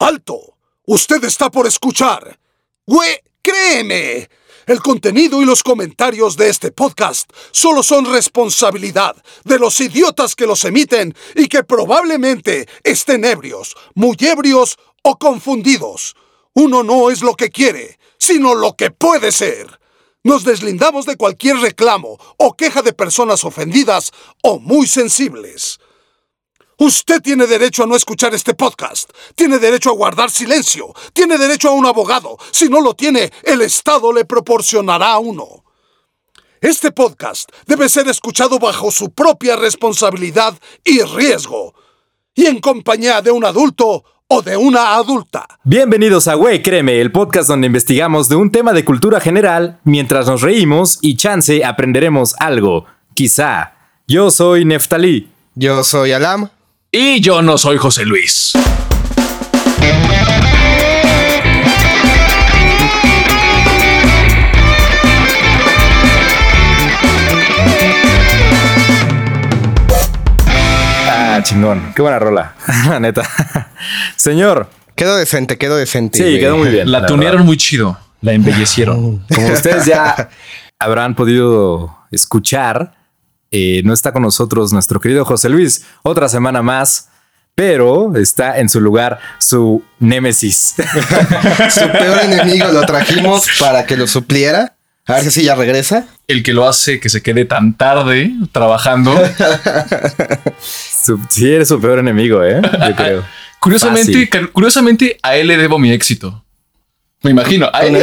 ¡Alto! Usted está por escuchar. Güey, créeme. El contenido y los comentarios de este podcast solo son responsabilidad de los idiotas que los emiten y que probablemente estén ebrios, muy ebrios o confundidos. Uno no es lo que quiere, sino lo que puede ser. Nos deslindamos de cualquier reclamo o queja de personas ofendidas o muy sensibles. Usted tiene derecho a no escuchar este podcast. Tiene derecho a guardar silencio. Tiene derecho a un abogado. Si no lo tiene, el Estado le proporcionará uno. Este podcast debe ser escuchado bajo su propia responsabilidad y riesgo. Y en compañía de un adulto o de una adulta. Bienvenidos a Güey Créeme, el podcast donde investigamos de un tema de cultura general mientras nos reímos y chance aprenderemos algo. Quizá. Yo soy Neftalí. Yo soy Alam. Y yo no soy José Luis. Ah, chingón. Qué buena rola. La neta. Señor. Quedó decente, quedó decente. Sí, quedó muy bien. La, tunearon muy chido. La embellecieron. Como ustedes ya habrán podido escuchar, eh, no está con nosotros nuestro querido José Luis. Otra semana más. Pero está en su lugar su némesis. su peor enemigo lo trajimos para que lo supliera. A ver si ya regresa. El que lo hace que se quede tan tarde trabajando. sí, eres su peor enemigo, ¿eh? Yo creo. Curiosamente, curiosamente, a él le debo mi éxito. Me imagino. A él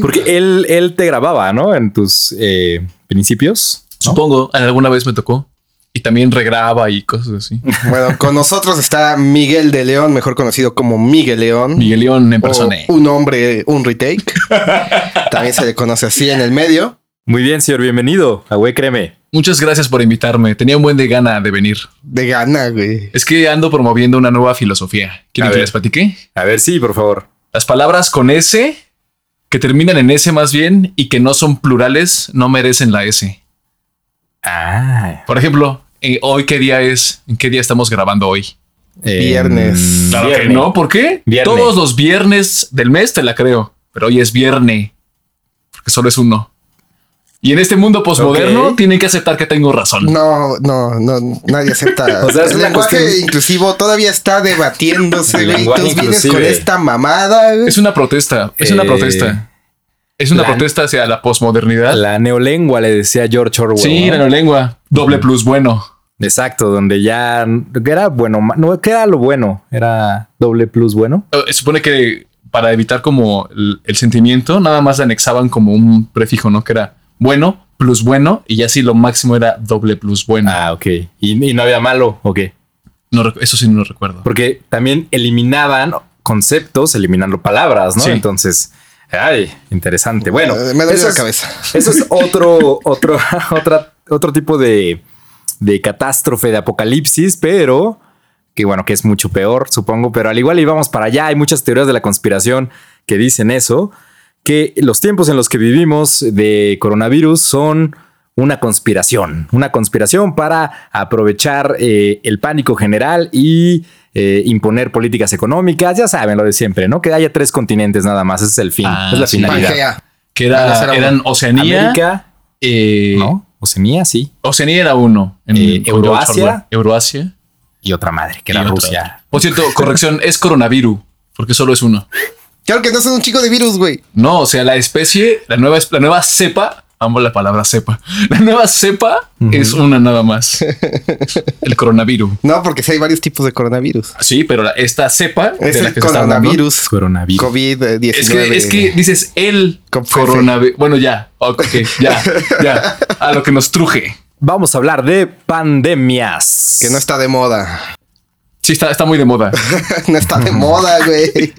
Porque él, él te grababa, ¿no? En tus eh, principios. Supongo, alguna vez me tocó. Y también regraba y cosas así. Bueno, con nosotros está Miguel de León, mejor conocido como Miguel León. Miguel León en persona. Un hombre, un retake. también se le conoce así en el medio. Muy bien, señor, bienvenido a Güey Créeme. Muchas gracias por invitarme. Tenía un buen de gana de venir. De gana, güey. Es que ando promoviendo una nueva filosofía. ¿Quieren que les platique? A ver, sí, por favor. Las palabras con S, que terminan en S más bien, y que no son plurales, no merecen la S. Ah. Por ejemplo, eh, hoy qué día es, en qué día estamos grabando hoy. viernes. Claro que no, ¿por qué? Todos los viernes del mes te la creo, pero hoy es viernes, porque solo es uno. Y en este mundo posmoderno tienen que aceptar que tengo razón. No, no, no, nadie acepta. o sea, el lenguaje inclusivo todavía está debatiéndose, güey. Tú vienes con esta mamada. Es una protesta, es una eh, protesta. Es una protesta hacia la posmodernidad. La neolengua, le decía George Orwell. Sí, la neolengua. Doble plus bueno. Exacto, donde ya era bueno, no, ¿qué era lo bueno? Era doble plus bueno. Eh, supone que para evitar como el, sentimiento, nada más anexaban como un prefijo, ¿no? Que era bueno plus bueno y ya sí lo máximo era doble plus bueno. Ah, ok. ¿Y, no había malo o qué? No, eso sí no lo recuerdo. Porque también eliminaban conceptos, eliminando palabras, ¿no? Entonces Ay, interesante. Bueno, me duele la cabeza. Eso es otro, otro, otra, otro tipo de, de catástrofe, de apocalipsis, pero que bueno, que es mucho peor, supongo, pero al igual íbamos para allá. Hay muchas teorías de la conspiración que dicen eso, que los tiempos en los que vivimos de coronavirus son una conspiración, una conspiración para aprovechar eh, el pánico general y eh, imponer políticas económicas, ya saben lo de siempre, ¿no? Que haya tres continentes nada más, ese es el fin, ah, es la finalidad. Que era, eran Oceanía, América, eh, ¿no? Oceanía, sí. Oceanía era uno. En eh, Euroasia. Euroasia. Y otra madre, que era Rusia. Por cierto, corrección, es coronavirus, porque solo es uno. Claro que no son un chico de virus, güey. No, o sea, la especie, la nueva, la nueva cepa amo la palabra cepa. La nueva cepa es una nada más. El coronavirus. No, porque sí hay varios tipos de coronavirus. Sí, pero esta cepa es el coronavirus. Coronavirus. COVID-19. Es que, es que dices el coronavirus. Bueno, ya. Ok, ya, ya. A lo que nos truje. Vamos a hablar de pandemias. Que no está de moda. Sí, está, está muy de moda. no está de moda, güey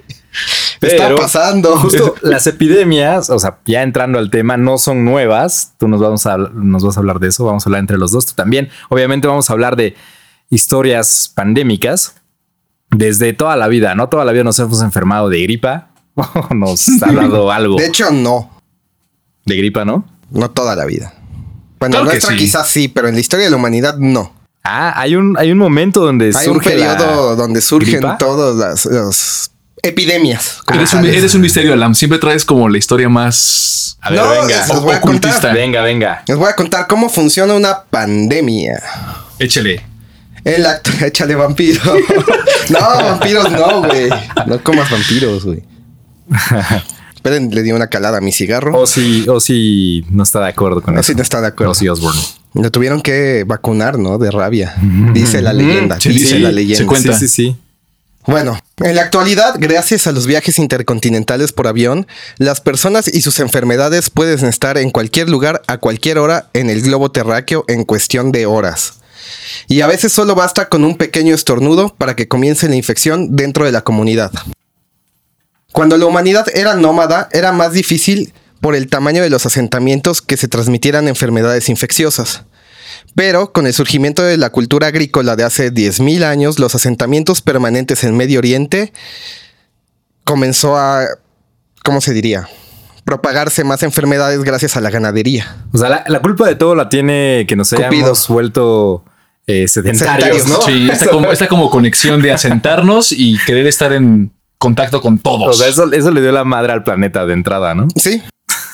está pasando. Justo las epidemias, o sea, ya entrando al tema, no son nuevas. Tú nos, vamos a, nos vas a hablar de eso. Vamos a hablar entre los dos. Tú también. Obviamente, vamos a hablar de historias pandémicas desde toda la vida. No toda la vida nos hemos enfermado de gripa. nos ha dado algo. De hecho, no. De gripa, ¿no? No toda la vida. Bueno, nuestra quizás sí, pero en la historia de la humanidad no. Ah, hay un, hay un momento donde hay un periodo donde surgen todos los epidemias. Eres un, misterio, Alam. Siempre traes como la historia más. A ver, venga. Les voy a contar. Venga, venga. Les voy a contar cómo funciona una pandemia. Échale. El acto, échale vampiro. no, vampiros no, güey. No comas vampiros, güey. Esperen, le di una calada a mi cigarro. O si, o si no está de acuerdo con eso. O si no está de acuerdo. O si Osborne. Lo tuvieron que vacunar, ¿no? De rabia. Dice la leyenda. dice la leyenda. Se cuenta. Sí, sí, sí. Bueno, en la actualidad, gracias a los viajes intercontinentales por avión, las personas y sus enfermedades pueden estar en cualquier lugar a cualquier hora en el globo terráqueo en cuestión de horas. Y a veces solo basta con un pequeño estornudo para que comience la infección dentro de la comunidad. Cuando la humanidad era nómada, era más difícil por el tamaño de los asentamientos que se transmitieran enfermedades infecciosas. Pero con el surgimiento de la cultura agrícola de hace 10.000 años, los asentamientos permanentes en Medio Oriente comenzó a, ¿cómo se diría? Propagarse más enfermedades gracias a la ganadería. O sea, la, culpa de todo la tiene que nos hayamos vuelto eh, sedentarios, ¿no? Sí, esta como, esta como conexión de asentarnos y querer estar en contacto con todos. O sea, eso, eso le dio la madre al planeta de entrada, ¿no? Sí.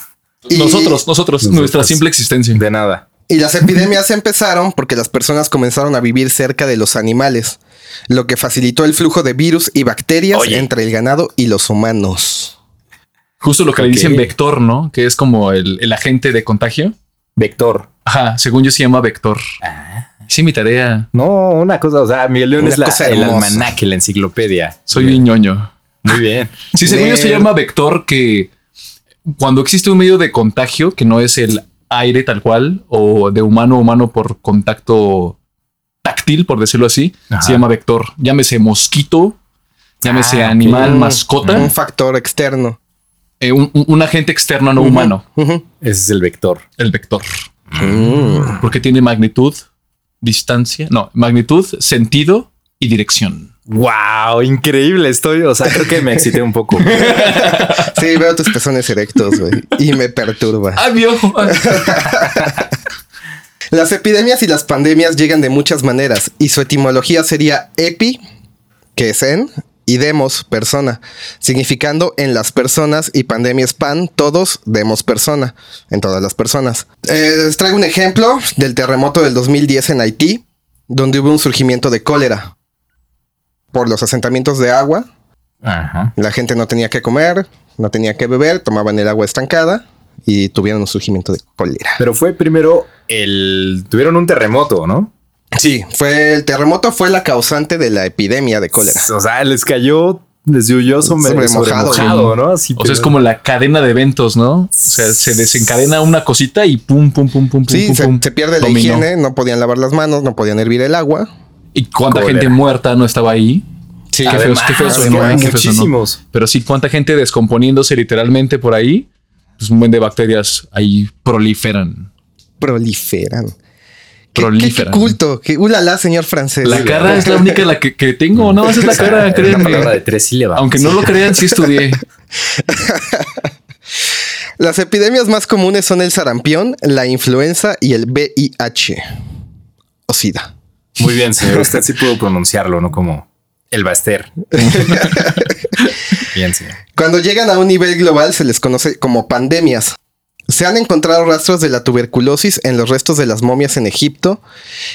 nosotros, nosotros, nuestra simple existencia. De nada. Y las epidemias empezaron porque las personas comenzaron a vivir cerca de los animales, lo que facilitó el flujo de virus y bacterias entre el ganado y los humanos. Justo lo que le dicen vector, ¿no? Que es como el, agente de contagio. Vector. Ajá, según yo se llama vector. Ah. Sí, mi tarea. No, una cosa, o sea, Miguel León es la, el almanaque, la enciclopedia. Soy un ñoño. Muy bien. Sí, según yo se llama vector que cuando existe un medio de contagio que no es el aire tal cual o de humano a humano por contacto táctil, por decirlo así, se llama vector. Llámese mosquito, llámese ah, animal, mascota. Un factor externo. Eh, un, agente externo no humano. Ese es el vector. El vector. Mm. Porque tiene magnitud, distancia, no, magnitud, sentido y dirección. Wow, increíble. Estoy, o sea, creo que me excité un poco. sí, veo tus pezones erectos, güey, y me perturba. ¡Ay, mi ojo! Las epidemias y las pandemias llegan de muchas maneras y su etimología sería epi, que es en, y demos, persona, significando en las personas y pandemias pan, todos demos persona, en todas las personas. Eh, les traigo un ejemplo del terremoto del 2010 en Haití, donde hubo un surgimiento de cólera por los asentamientos de agua. La gente no tenía que comer, no tenía que beber, tomaban el agua estancada y tuvieron un surgimiento de cólera. Pero fue primero el... tuvieron un terremoto, ¿no? Sí, fue el terremoto fue la causante de la epidemia de cólera. O sea, les cayó les huyó sobre, mojado, ¿no? Así, o sea, es como la cadena de eventos, ¿no? O sea, se desencadena una cosita y pum, pum, pum, pum, sí, se, se, pierde la higiene, no podían lavar las manos, no podían hervir el agua. ¿Y cuánta gente muerta no estaba ahí? Sí, qué feo, qué feo muchísimos. Pero sí, cuánta gente descomponiéndose literalmente por ahí. Pues un buen de bacterias ahí proliferan. Proliferan. Proliferan. Qué, culto. Qué ulala, señor francés. La cara es la única la que, tengo. No, esa es la cara, créanme. de tres sílabas. Aunque no lo crean, sí estudié. Las epidemias más comunes son el sarampión, la influenza y el VIH o SIDA. Muy bien, señor. Usted sí pudo pronunciarlo, ¿no? Como el Baster. bien, señor. Cuando llegan a un nivel global se les conoce como pandemias. Se han encontrado rastros de la tuberculosis en los restos de las momias en Egipto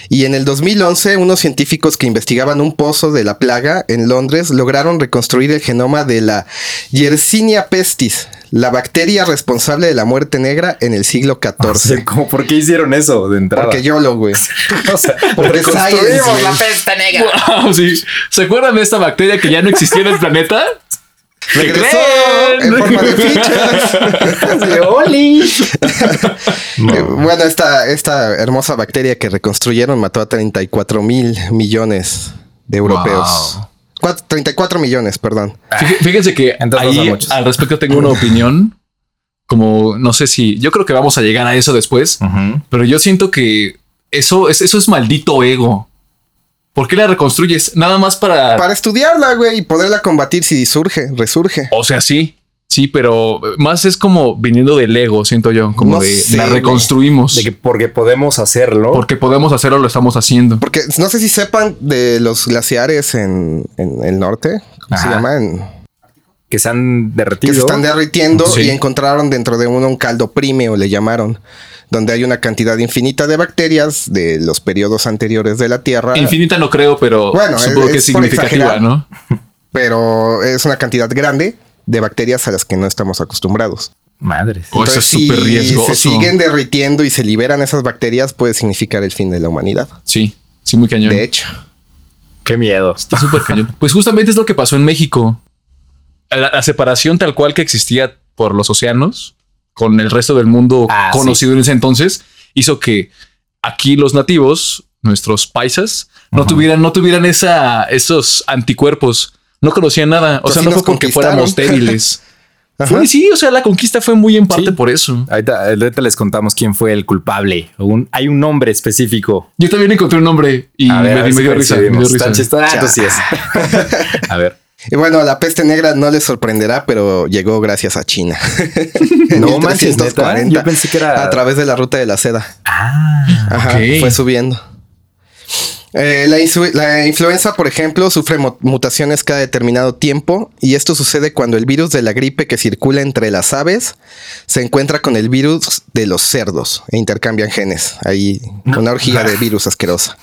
y en el 2011 unos científicos que investigaban un pozo de la plaga en Londres lograron reconstruir el genoma de la Yersinia pestis, la bacteria responsable de la muerte negra en el siglo XIV. ¿Por qué hicieron eso de entrada? Porque yo lo, güey. o sea, porque la peste negra. ¿Se acuerdan de esta bacteria que ya no existía en el planeta? Regresó en forma de fichas. Oli. Bueno, esta, esta hermosa bacteria que reconstruyeron mató a 34 mil millones de europeos. 34 millones, perdón. Fíjense que ahí, al respecto tengo una opinión. Como no sé si yo creo que vamos a llegar a eso después, pero yo siento que eso es, eso es maldito ego. ¿Por qué la reconstruyes? Nada más para... Para estudiarla, güey, y poderla combatir si surge, resurge. O sea, sí. Sí, pero más es como viniendo del ego, siento yo, como de la reconstruimos. De que porque podemos hacerlo. Porque podemos hacerlo, lo estamos haciendo. Porque no sé si sepan de los glaciares en, el norte, ¿cómo se llama? En que se han que derretido. se están derritiendo Sí. y encontraron dentro de uno un caldo prímeo, le llamaron, donde hay una cantidad infinita de bacterias de los periodos anteriores de la Tierra. Infinita no creo, pero Bueno, supongo es- que es significativa. ¿no? pero es una cantidad grande de bacterias a las que no estamos acostumbrados. Madres. Oh, eso es si súper riesgoso. se siguen derritiendo y se liberan esas bacterias, puede significar el fin de la humanidad. Sí, sí, muy cañón. De hecho, Qué miedo. Está súper cañón. Pues justamente es lo que pasó en México. La, la separación tal cual que existía por los océanos con el resto del mundo Ah, conocido en ese entonces hizo que aquí los nativos, nuestros paisas, no tuvieran, no tuvieran esa, esos anticuerpos. No conocían nada. O Pues sea, no fue porque fuéramos débiles. Fue, sí, o sea, la conquista fue muy en parte Sí. por eso. Ahorita, ahorita les contamos quién fue el culpable. Un- hay un nombre específico. Yo también encontré un nombre y A ver, me, a ver me si dio risa. Me dio risa. Tan chistoso. Ah, entonces sí es. a ver. y bueno, la peste negra no les sorprenderá, pero llegó gracias a China. No manches, neta. 1340, Yo pensé que era- a través de la ruta de la seda. Ah, Ajá, fue subiendo. Eh, la, la influenza, por ejemplo, sufre mutaciones cada determinado tiempo y esto sucede cuando el virus de la gripe que circula entre las aves se encuentra con el virus de los cerdos e intercambian genes. Ahí una orgía de virus asquerosa.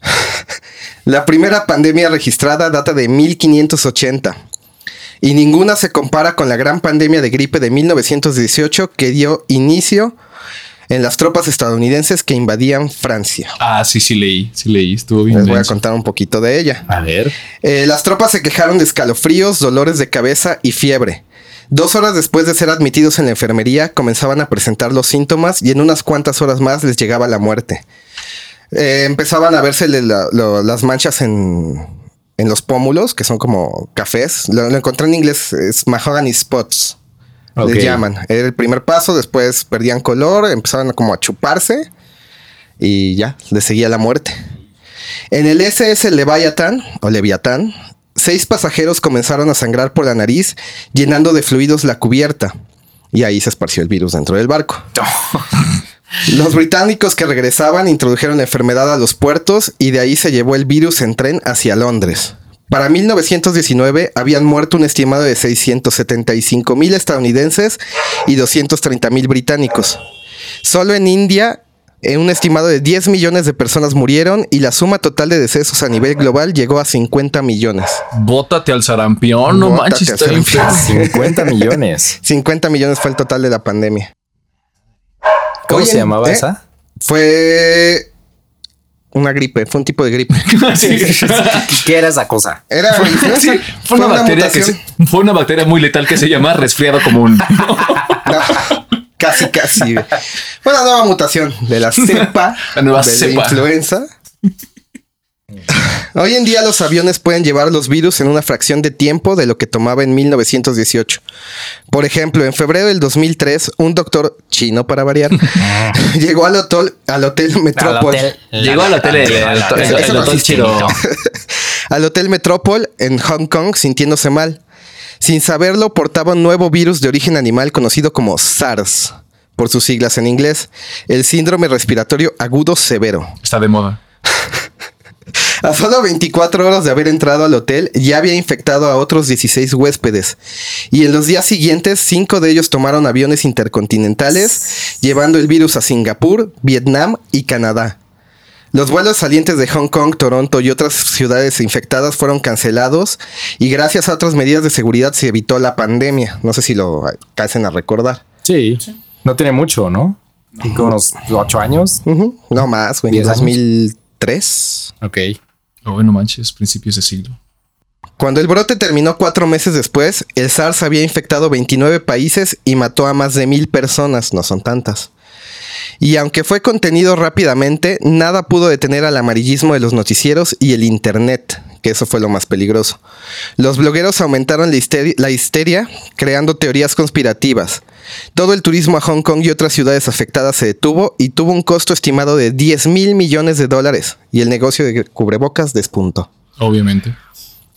La primera pandemia registrada data de 1580 y ninguna se compara con la gran pandemia de gripe de 1918 que dio inicio en las tropas estadounidenses que invadían Francia. Ah, sí, sí leí. Sí leí. Estuvo bien. Les voy a contar un poquito de ella. a ver. Eh, las tropas se quejaron de escalofríos, dolores de cabeza y fiebre. Dos horas después de ser admitidos en la enfermería, comenzaban a presentar los síntomas y en unas cuantas horas más les llegaba la muerte. Eh, empezaban a verse las manchas en, en los pómulos, que son como cafés. Lo, lo encontré en inglés, es mahogany spots. Ok. Le llaman. Era el primer paso, después perdían color, empezaban como a chuparse y ya, les seguía la muerte. En el SS Leviathan o Leviatán, seis pasajeros comenzaron a sangrar por la nariz, llenando de fluidos la cubierta. Y ahí se esparció el virus dentro del barco. Los británicos que regresaban introdujeron la enfermedad a los puertos y de ahí se llevó el virus en tren hacia Londres. Para 1919 habían muerto un estimado de 675 mil estadounidenses y 230 mil británicos. Solo en India, un estimado de 10 millones de personas murieron y la suma total de decesos a nivel global llegó a 50 millones. Bótate al sarampión, no Bótate manches. sarampión. feo. 50 millones. 50 millones fue el total de la pandemia. ¿Cómo Oye, se llamaba ¿eh? esa? Fue una gripe, fue un tipo de gripe. Sí. ¿Qué era esa cosa? Era Sí, fue, una bacteria que mutación. se- fue una bacteria muy letal que se llama resfriado común. No, casi, casi. Fue una nueva mutación de la cepa La nueva de cepa. la influenza. Hoy en día los aviones pueden llevar los virus en una fracción de tiempo de lo que tomaba en 1918. Por ejemplo, en febrero del 2003, un doctor chino para variar llegó al hotel, al hotel Metrópol. Llegó al hotel al Hotel Metrópol en Hong Kong sintiéndose mal. Sin saberlo, portaba un nuevo virus de origen animal conocido como SARS, por sus siglas en inglés, el síndrome respiratorio agudo severo. Está de moda. A solo 24 horas de haber entrado al hotel, ya había infectado a otros 16 huéspedes. Y en los días siguientes, cinco de ellos tomaron aviones intercontinentales, llevando el virus a Singapur, Vietnam y Canadá. Los vuelos salientes de Hong Kong, Toronto y otras ciudades infectadas fueron cancelados y gracias a otras medidas de seguridad se evitó la pandemia. No sé si lo alcancen a recordar. Sí. No tiene mucho, ¿no? Unos ocho años. No más, güey. 3. Ok. Ah, oh, no manches, principios de siglo. Cuando el brote terminó cuatro meses después, el SARS había infectado 29 países y mató a más de mil personas, no son tantas. Y aunque fue contenido rápidamente, nada pudo detener al amarillismo de los noticieros y el Internet que eso fue lo más peligroso. Los blogueros aumentaron la histeria, la histeria, creando teorías conspirativas. Todo el turismo a Hong Kong y otras ciudades afectadas se detuvo y tuvo un costo estimado de 10 mil millones de dólares, y el negocio de cubrebocas despuntó. Obviamente.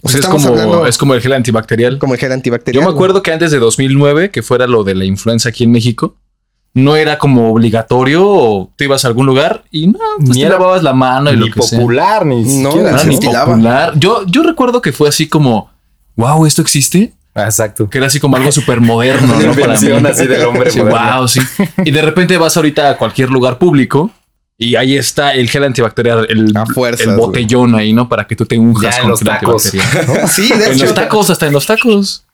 O sea, es como, hablando- es como el gel antibacterial. Como el gel antibacterial. Yo me acuerdo que antes de 2009, que fuera lo de la influenza aquí en México, no era como obligatorio o tú ibas a algún lugar y no, pues Ni te era lavabas la mano y Ni lo que sea. popular, ni No, siquiera. No era ni popular. Yo, yo recuerdo que fue así como, wow, esto existe. Exacto. que era así como algo súper moderno, ¿no? Para mí. así del hombre Sí, wow, sí. Y de repente vas ahorita a cualquier lugar público y ahí está el gel antibacterial, el, A fuerzas, el botellón ahí, ¿no? Para que tú te unjas Ya en con los gel tacos. Sí, de En hecho, los tacos, hasta en los tacos.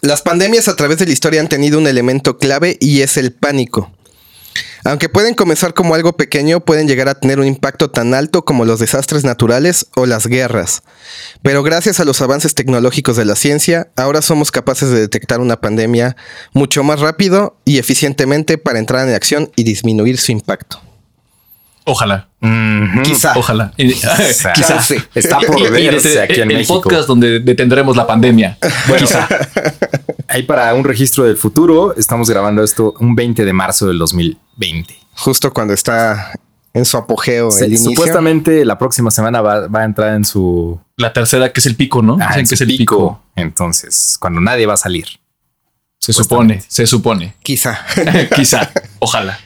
Las pandemias a través de la historia han tenido un elemento clave y es el pánico. Aunque pueden comenzar como algo pequeño, pueden llegar a tener un impacto tan alto como los desastres naturales o las guerras. Pero gracias a los avances tecnológicos de la ciencia, ahora somos capaces de detectar una pandemia mucho más rápido y eficientemente para entrar en acción y disminuir su impacto. Ojalá. Quizá. ojalá. Quizá. Quizá. Sí. Está por Y- y verse dete- aquí en el México. podcast donde detendremos la pandemia. Quizá. Ahí para un registro del futuro, estamos grabando esto un 20 de marzo del 2020. Justo cuando está en su apogeo Se- el inicio. supuestamente la próxima semana va, va a entrar en su, La tercera, que es el pico, ¿no? ah, en que es el pico. pico. Entonces, cuando nadie va a salir. Se supone, se supone. Quizá. Quizá. Ojalá.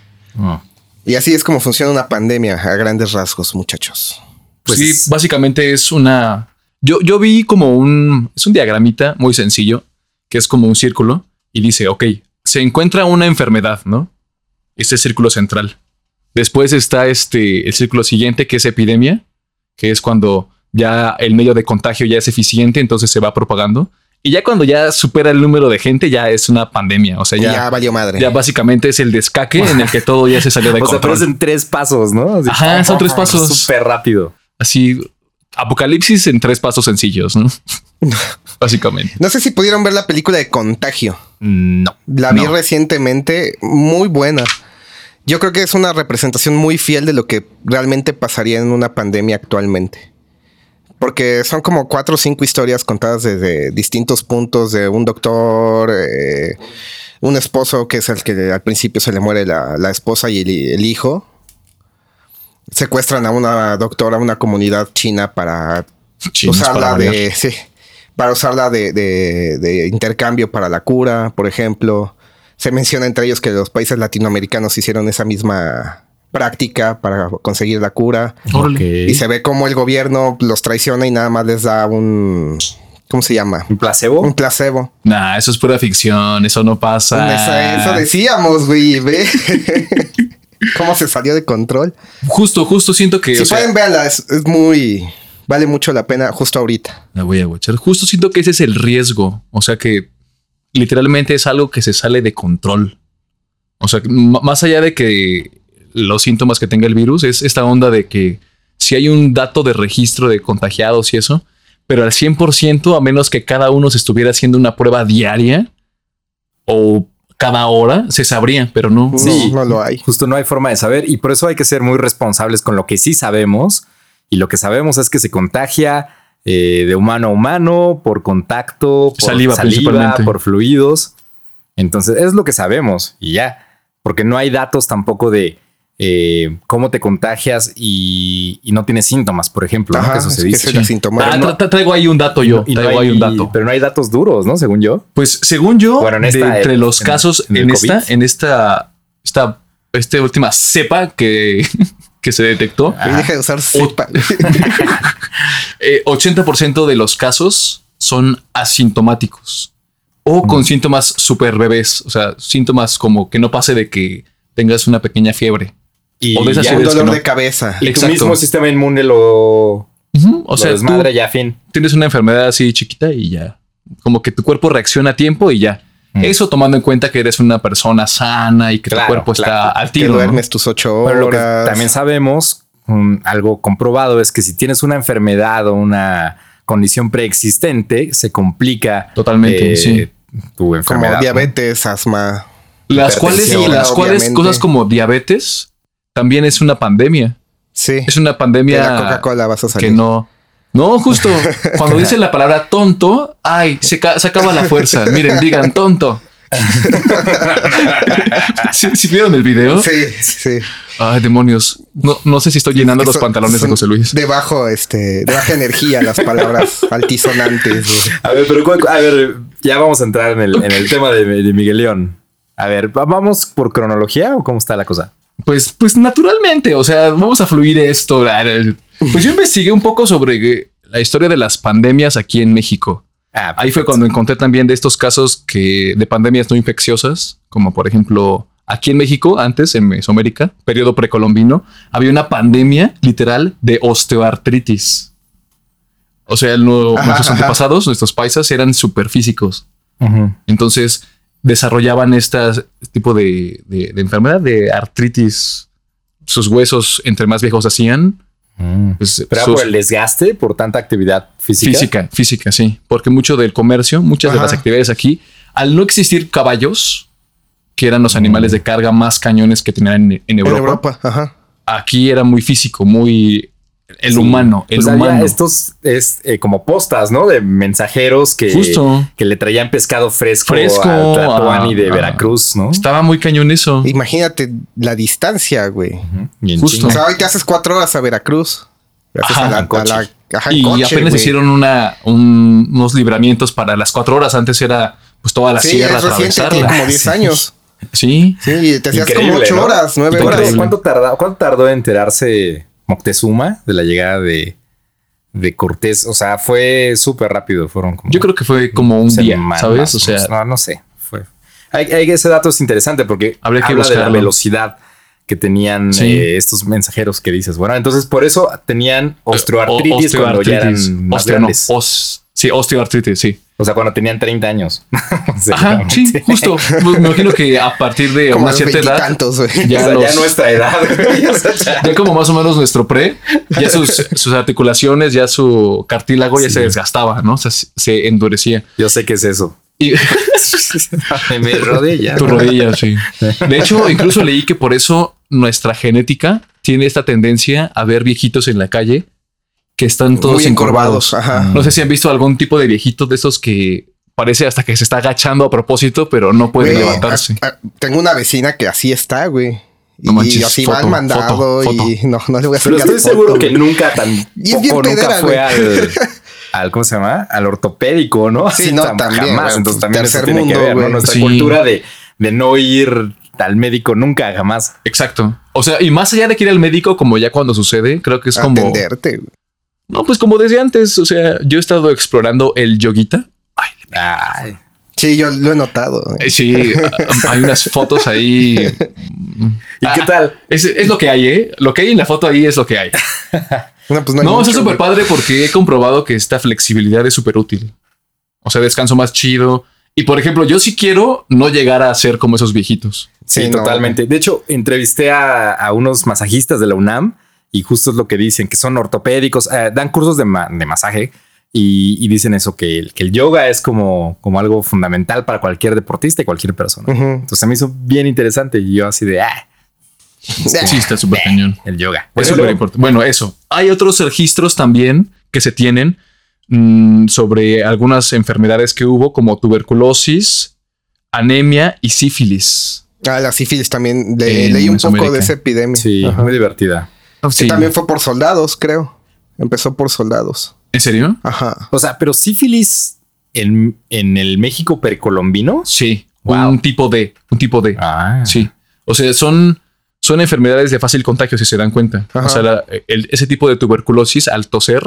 Y así es como funciona una pandemia a grandes rasgos, muchachos. Pues- sí, básicamente es una. Yo, yo vi como un. Es un diagramita muy sencillo, que es como un círculo, y dice: Ok, se encuentra una enfermedad, ¿no? Este círculo central. Después está este, el círculo siguiente, que es epidemia, que es cuando ya el medio de contagio ya es eficiente, entonces se va propagando. Y ya cuando ya supera el número de gente, ya es una pandemia. O sea, Ya, ya, valió madre. ya básicamente es el descaque en el que todo ya se salió de O sea, pero control. es en tres pasos, ¿no? Así- Ajá, son tres pasos. Súper rápido. Así, apocalipsis en tres pasos sencillos, ¿no? Básicamente. No sé si pudieron ver la película de Contagio. No. La vi No. recientemente, muy buena. Yo creo que es una representación muy fiel de lo que realmente pasaría en una pandemia actualmente. Porque son como cuatro o cinco historias contadas desde distintos puntos de un doctor, eh, un esposo que es el que al principio se le muere la, la esposa y el, el hijo. Secuestran a una doctora, a una comunidad china para Chinos usarla para de sí, para usarla de, de- de intercambio para la cura, por ejemplo. Se menciona entre ellos que los países latinoamericanos hicieron esa misma práctica para conseguir la cura. Y se ve como el gobierno los traiciona y nada más les da un ¿cómo se llama? ¿Un placebo? Un placebo. Nah, eso es pura ficción, eso no pasa. Esa- eso decíamos, güey, ve. cómo se salió de control. Justo, justo siento que. si o sea, pueden verla, es, es muy vale mucho la pena justo ahorita. La voy a watchar. Justo siento que ese es el riesgo. O sea que literalmente es algo que se sale de control. O sea, más allá de que los síntomas que tenga el virus, es esta onda de que si hay un dato de registro de contagiados y eso, pero al 100%, a menos que cada uno se estuviera haciendo una prueba diaria o cada hora, se sabría, pero no. Sí. No, no lo hay. Justo no hay forma de saber y por eso hay que ser muy responsables con lo que sí sabemos. Y lo que sabemos es que se contagia eh, de humano a humano por contacto, por Saliva, principalmente. por fluidos. Entonces es lo que sabemos y ya, porque no hay datos tampoco de eh, cómo te contagias y, y no tienes síntomas, por ejemplo, ¿no? Ajá, que eso es se dice. Ah, no- tra- tra- traigo ahí un dato yo. Y no traigo ahí un dato. Pero no hay datos duros, ¿no? Según yo. Pues según yo, Bueno, en de esta- entre los en- casos en esta, en esta, esta, esta última cepa que, que se detectó, Y deja de usar cepa. eh, 80% de los casos son asintomáticos o con síntomas súper bebés. O sea, síntomas como que no pase de que tengas una pequeña fiebre. Y O de esas ya- un que dolor no. de cabeza. y tu mismo sistema inmune lo, O lo sea, desmadra tú ya, fin. tienes una enfermedad así chiquita y ya. Como que tu cuerpo reacciona a tiempo y ya. Mm. Eso tomando en cuenta que eres una persona sana y que Claro, tu cuerpo está claro. al Que tiro. ¿no? duermes tus ocho Pero lo que horas. también sabemos, um, algo comprobado, es que si tienes una enfermedad o una condición preexistente, se complica Totalmente, eh, sí. tu como enfermedad. ¿no? diabetes, asma. Las cuales, las cuales cosas como diabetes también es una pandemia. Sí. Es una De pandemia la Coca-Cola vas a salir. que no. No, justo cuando dice la palabra tonto, ay, se, ca- se acaba la fuerza. Miren, digan tonto. ¿Sí, sí vieron el video? Sí, sí. Ay, demonios. No, no sé si estoy llenando los Son- pantalones de José Luis. De bajo, este, de baja energía, las palabras altisonantes. A ver, pero a ver, ya vamos a entrar en el, en el tema de, de Miguel León. A ver, ¿va- ¿vamos por cronología o cómo está la cosa? Pues, pues naturalmente, o sea, vamos a fluir esto. Pues yo investigué un poco sobre la historia de las pandemias aquí en México. Ah, Ahí fue cuando encontré también de estos casos que de pandemias no infecciosas, como por ejemplo aquí en México, antes en Mesoamérica, periodo precolombino, había una pandemia literal de osteoartritis. O sea, no- Ajá, nuestros ajá. antepasados, nuestros paisas, eran súper físicos. Entonces desarrollaban este tipo de, de- de enfermedad de artritis. Sus huesos, entre más viejos hacían, Mm. pues, Pero sus- por el desgaste, por tanta actividad física. Física, física, sí. Porque mucho del comercio, muchas de las actividades aquí, al no existir caballos, que eran los animales de carga más cañones que tenían en, en En Europa, Europa, ajá. aquí era muy físico, muy el Sí. humano, el Pues había humano. estos es eh, como postas, ¿no? De mensajeros que, Justo. que le traían pescado fresco, Fresco, a Tlatoani a- de a- Veracruz, ¿no? Estaba muy cañón eso. Imagínate la distancia, güey. Y en Justo. O chinga. sea, hoy te haces cuatro horas a Veracruz. Gracias Ajá, a la, en coche. a la- ajá, en y coche, apenas hicieron una, un- unos libramientos para las cuatro horas. Antes era pues toda la Sí, sierra es reciente, tiene atravesarla. como 10 Sí. años. Sí. Sí, te hacías como Increíble, 8 ¿no? horas, 9 ¿Y cuánto, horas. cuánto tardó, cuánto tardó en enterarse Moctezuma de la llegada de, de Cortés? O sea, fue súper rápido. Fueron como Yo creo que fue como un día, semanas, ¿sabes? O sea, no, no sé. Fue. Hay, hay- ese dato es interesante porque Habría que habla de la velocidad que tenían Sí. eh, estos mensajeros que dices. Bueno, entonces por eso tenían osteoartritis O- cuando ya osteoartritis. eran más Osteo- no, os- sí, osteoartritis, sí. O sea, cuando tenían 30 años. Ajá, sí, justo. Me imagino que a partir de Como una cierta edad, ya, o sea, los- ya nuestra edad. güey. O sea, ya- ya como más o menos nuestro pre, ya sus, sus articulaciones, ya su cartílago ya se desgastaba, ¿no? O sea, se- endurecía. Yo sé qué es eso. Y Mi rodilla. tu rodilla, sí. De hecho, incluso leí que por eso nuestra genética tiene esta tendencia a ver viejitos en la calle que están todos Muy encorvados. encorvados. Ajá. No sé si han visto algún tipo de viejito de esos que parece hasta que se está agachando a propósito, pero no puede Güey, levantarse. a- a- tengo una vecina que así está, güey. No y manches, así foto, van mandado foto, foto. y no, no le voy a Pero sacar estoy foto, seguro que nunca tan Y es bien poco nunca pedera, fue güey. al, al ¿cómo se llama? Al ortopédico, ¿no? Sí, no, también, Jamás. güey, Entonces también eso tercer tiene que mundo, ver, ¿no? güey. Nuestra Sí. cultura de, de no ir al médico nunca, jamás. Exacto. O sea, y más allá de que ir al médico, como ya cuando sucede, creo que es como. Atenderte, güey. No, pues como desde antes. O sea, yo he estado explorando el yoguita. Ay, Ay. Sí, yo lo he notado. eh, sí, hay unas fotos ahí. ¿Y qué tal? Es, es lo que hay, ¿eh? Lo que hay en la foto ahí es lo que hay. No, pues no, hay No, mucho, es súper padre porque he comprobado que esta flexibilidad es súper útil. O sea, descanso más chido. Y por ejemplo, yo sí quiero no llegar a ser como esos viejitos. Sí, Sí, no. totalmente. De hecho, entrevisté a, a unos masajistas de la UNAM y justo es lo que dicen, que son ortopédicos, eh, dan cursos de, ma- de masaje y, y dicen eso, que el, que el yoga es como, como algo fundamental para cualquier deportista y cualquier persona. Ujú. Entonces se me hizo bien interesante y yo así de, ah, Sí, está súper cañón. el yoga. Es súper importante. Bueno, eso. Hay otros registros también que se tienen mm, sobre algunas enfermedades que hubo, como tuberculosis, anemia y sífilis. Ah, la sífilis también. le- leí un poco de esa epidemia. Sí, Ajá. muy divertida. Que Sí. también fue por soldados, creo. Empezó por soldados. ¿En serio? Ajá. O sea, pero sífilis en, en el México precolombino. Sí. Wow. Un tipo de, un tipo de. Ah, Sí. O sea, son, son enfermedades de fácil contagio, si se dan cuenta. Ajá. O sea, la- el- ese tipo de tuberculosis al toser,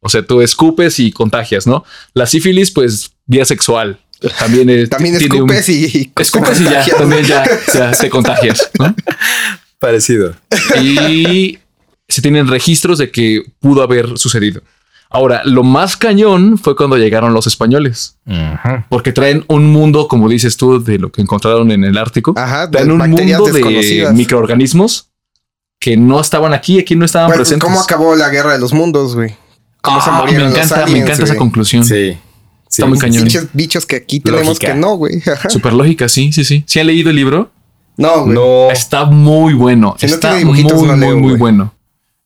o sea, tú escupes y contagias, ¿no? La sífilis, pues, vía sexual. También, es- También tiene un- escupes y, y Escupes y ya, también ya, ya te contagias, ¿no? parecido. Y se tienen registros de que pudo haber sucedido. Ahora, lo más cañón fue cuando llegaron los españoles, Ujú. porque traen un mundo, como dices tú, de lo que encontraron en el Ártico. Ajá, de traen un mundo de microorganismos que no estaban aquí, aquí no estaban Bueno, presentes. ¿Cómo acabó la guerra de los mundos, güey? ¿Cómo se Ah, murieron me los encanta, me aliens, encanta esa güey? conclusión. Sí. sí. Está muy cañón. Bichos, bichos que aquí tenemos Lógica. que no, güey. Ajá. Súper lógica, sí, sí, sí. ¿Sí han leído el libro? No, güey. No. Está muy bueno. Si no está tiene dibujitos, muy, no muy, leo, muy güey. bueno.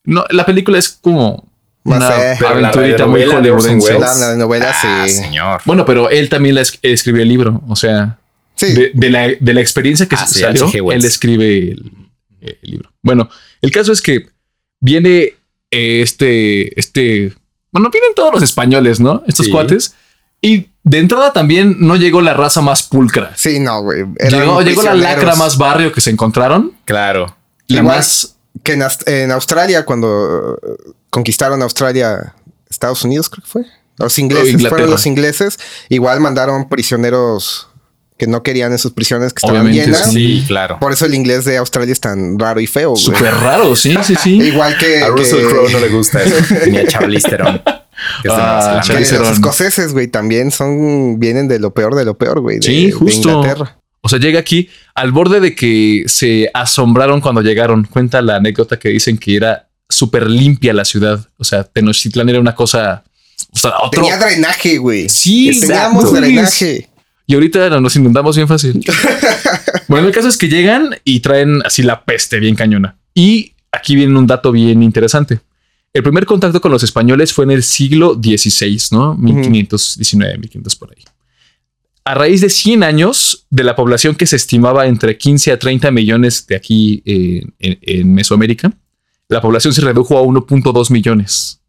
No, la película es como No una sé. Aventurita muy hollywoodense. La, Ah, señor. Bueno, pero él también la es- escribió el libro. O sea, Sí. de, de la, de la experiencia que Ah, sí, salió, él escribe el, el libro. Bueno, el caso es que viene eh, este, este, bueno, vienen todos los españoles, ¿no? Estos Sí. cuates. Y de entrada también no llegó la raza más pulcra. Sí, no, güey. Llegó, llegó la lacra más barrio que se encontraron. Claro. La Igual. más Que en, Australia, cuando conquistaron Australia, Estados Unidos, creo que fue. Los ingleses Inglaterra. fueron los ingleses. Igual mandaron prisioneros que no querían en sus prisiones que estaban Obviamente, llenas. Sí, claro. Por eso el inglés de Australia es tan raro y feo. Súper raro, sí, sí, sí. Igual que, A Russell que- Crowe no le gusta eso. Ni a Charlize Theron. que es de Ah, los escoceses, güey, también son vienen de lo peor de lo peor, güey. de- Sí, de justo. Inglaterra. O sea, llega aquí al borde de que se asombraron cuando llegaron. Cuenta la anécdota que dicen que era súper limpia la ciudad. O sea, Tenochtitlán era una cosa. O sea, otro. Tenía drenaje, güey. Sí, Teníamos drenaje. Y ahorita nos inundamos bien fácil. bueno, el caso es que llegan y traen así la peste bien cañona. Y aquí viene un dato bien interesante. El primer contacto con los españoles fue en el siglo XVI, ¿no? 1519, 1500 por ahí. A raíz de 100 años de la población que se estimaba entre 15 a 30 millones de aquí eh, en, en Mesoamérica, la población se redujo a 1.2 millones.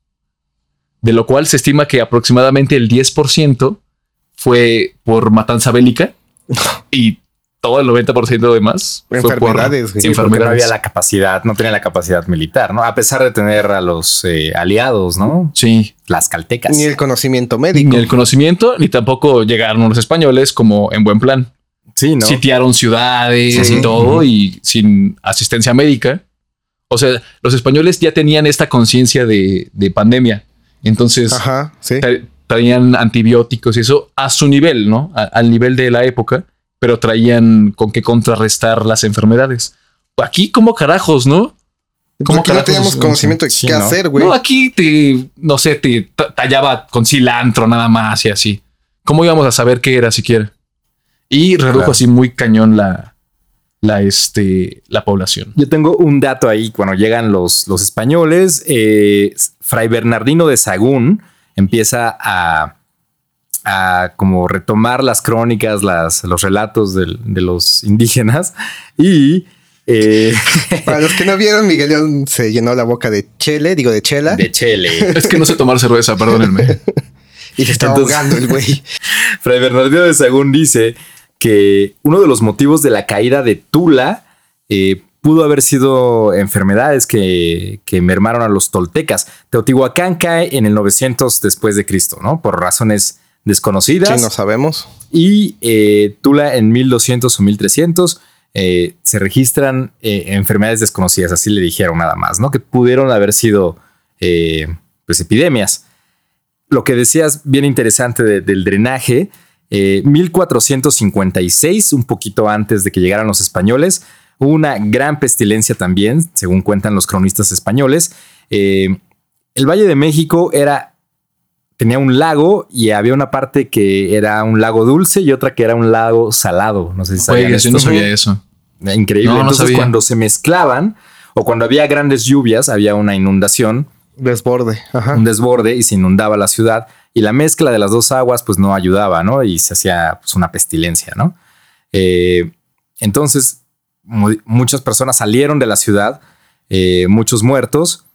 De lo cual se estima que aproximadamente el 10% fue por matanza bélica y todo el 90% de más fue por Enfermedades. Sí, no enfermedades. había la capacidad, no tenía la capacidad militar, ¿no? A pesar de tener a los eh, aliados, ¿no? Sí, Las caltecas. Ni el conocimiento médico. ni el conocimiento, ni tampoco llegaron los españoles como en buen plan. Sí, ¿no? Sitiaron ciudades Sí. y todo y sin asistencia médica. O sea, los españoles ya tenían esta conciencia de, de pandemia. Entonces Ajá, sí. tra- traían antibióticos y eso a su nivel, ¿no? A- al nivel de la época, pero traían con qué contrarrestar las enfermedades. Aquí como carajos, ¿no? ¿Cómo Porque no teníamos conocimiento de Sí, qué ¿no? hacer, güey. No, aquí te, no sé, te ta- tallaba con cilantro nada más y así. ¿Cómo íbamos a saber qué era siquiera? Y redujo Claro. así muy cañón la, la, este, la población. Yo tengo un dato ahí. Cuando llegan los, los españoles, eh, Fray Bernardino de Sagún empieza a, a como retomar las crónicas, las, los relatos de, los indígenas y eh, Para los que no vieron, Miguel León se llenó la boca de chele, digo de chela, de Chele. Es que no sé tomar cerveza, perdónenme. y se Entonces- ahogando el güey. Fray Bernardino de Sagún dice que uno de los motivos de la caída de Tula eh, pudo haber sido enfermedades que, que mermaron a los toltecas. Teotihuacán cae en el 900 después de Cristo, ¿no? Por razones desconocidas. Sí, no sabemos. Y eh, Tula en 1200 o 1300 eh, se registran eh, enfermedades desconocidas, así le dijeron nada más, ¿no? Que pudieron haber sido pues epidemias. Lo que decías bien interesante de- del drenaje, eh, 1456, un poquito antes de que llegaran los españoles, hubo una gran pestilencia también, según cuentan los cronistas españoles. El Valle de México era tenía un lago y había una parte que era un lago dulce y otra que era un lago salado. No sé si sabían Oye, yo no sabía eso. Increíble. No, no Entonces, sabía. cuando se mezclaban o cuando había grandes lluvias, había una inundación, Desborde. Ajá. un desborde y se inundaba la ciudad. Y la mezcla de las dos aguas, pues no ayudaba, ¿no? Y se hacía pues, una pestilencia, ¿no? Eh, entonces, mu- muchas personas salieron de la ciudad, eh, muchos muertos,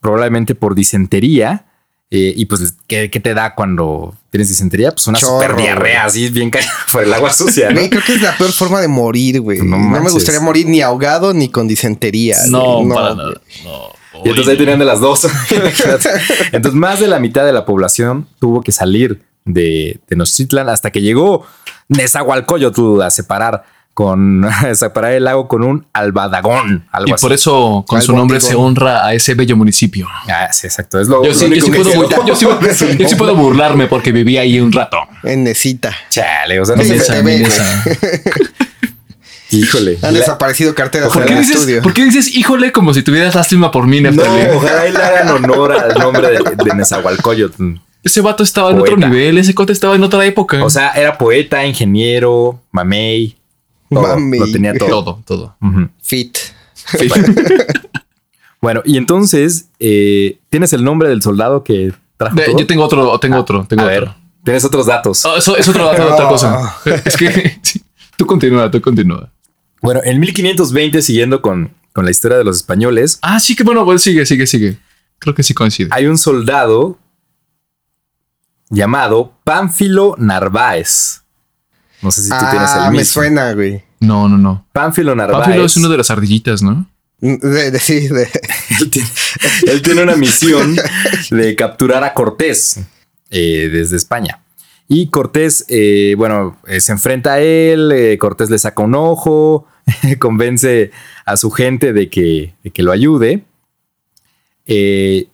probablemente por disentería. Eh, y pues, ¿qué, qué te da cuando tienes disentería? Pues una Chorro, super diarrea así, bien caída por el agua sucia, ¿no? Güey, creo que es la peor forma de morir, güey. No No, me gustaría morir ni ahogado ni con disentería. No, para nada. No. Y entonces ahí tenían de las dos. entonces más de la mitad de la población tuvo que salir de Tenochtitlan hasta que llegó Nezahualcóyotl a separar con separar el lago con un albadagón, algo Y así. por eso con su nombre se honra a ese bello municipio. Ah, sí, exacto. Es lo, Yo lo sí, yo sí que puedo, sé. bur- yo sí- yo sí puedo burlarme porque viví ahí un rato. En Necita. Chale, o sea, no se. Híjole. Han La- desaparecido carteras ¿Por en qué, el dices, estudio. ¿Por qué dices híjole como si tuvieras lástima por mí, no, Neftalí? ojalá y le hagan honor al nombre de, de Nezahualcóyotl. Ese vato estaba en otro nivel, ese cote estaba en otra época. O sea, era poeta, ingeniero, mamey. Todo, Mamey. Lo tenía todo. todo, todo. Fit. Sí. Bueno, y entonces, eh, ¿tienes el nombre del soldado que trajo De- todo? yo tengo otro, tengo otro, tengo A otro. ver, tienes otros datos. Oh, eso es otro dato, otra cosa. Es que sí. tú continúa, tú continúa. Bueno, en 1520, siguiendo con, con la historia de los españoles, Ah, sí, que bueno, pues sigue, sigue, sigue. Creo que sí coincide. hay un soldado llamado Pánfilo Narváez. No sé si tú tienes el Ah, mismo. me suena, güey. No, no, no. Pánfilo Narváez. Pánfilo es uno de las ardillitas, ¿no? De, de- sí, de- él, tiene, él tiene una misión de capturar a Cortés. eh, desde España. Y Cortés, eh, bueno, eh, se enfrenta a él, eh, Cortés le saca un ojo, convence a su gente de que, de que lo ayude. Eh,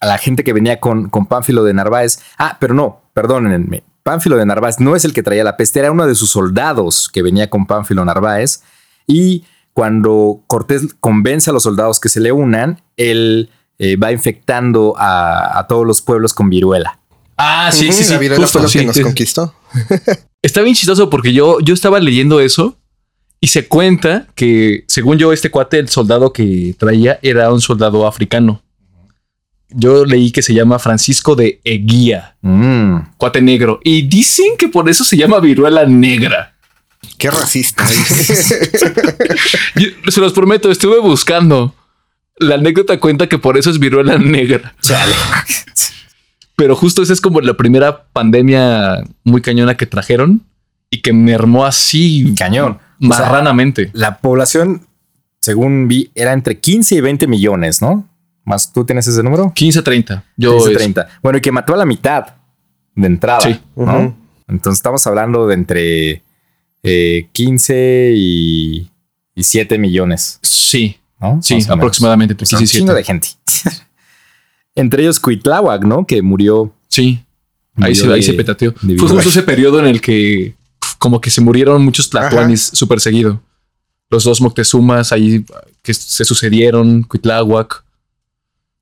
a la gente que venía con, con Pánfilo de Narváez. Ah, pero no, perdónenme. Pánfilo de Narváez no es el que traía la peste, era uno de sus soldados que venía con Pánfilo Narváez. Y cuando Cortés convence a los soldados que se le unan, él eh, va infectando a, a todos los pueblos con viruela. Ah, sí, sí, sí. La viruela justo, fue lo sí, que nos conquistó. Está bien chistoso porque yo, yo estaba leyendo eso y se cuenta que, según yo, este cuate, el soldado que traía, era un soldado africano. Yo leí que se llama Francisco de Eguía, Mm. cuate negro. Y dicen que por eso se llama viruela negra. Qué racista. Yo- se los prometo, estuve buscando. La anécdota cuenta que por eso es viruela negra. Pero justo esa es como la primera pandemia muy cañona que trajeron y que mermó así Cañón. O sea, marranamente. la población, según vi, era entre 15 y 20 millones, ¿no? Más tú tienes ese número. 15 30. Yo 15, es- 30. Bueno, y que mató a la mitad de entrada. Sí. ¿no? Ujú. Entonces estamos hablando de entre eh, 15 y, y 7 millones, Sí, ¿no? sí, aproximadamente. Sí, un sí, chingo de gente. entre ellos Cuitláhuac, ¿no? Que murió. Sí. Ahí, murió se, ahí de- se petateó. Fue justo ese periodo en el que como que se murieron muchos tlatoanis súper seguido. Los dos Moctezumas ahí que se sucedieron, Cuitláhuac.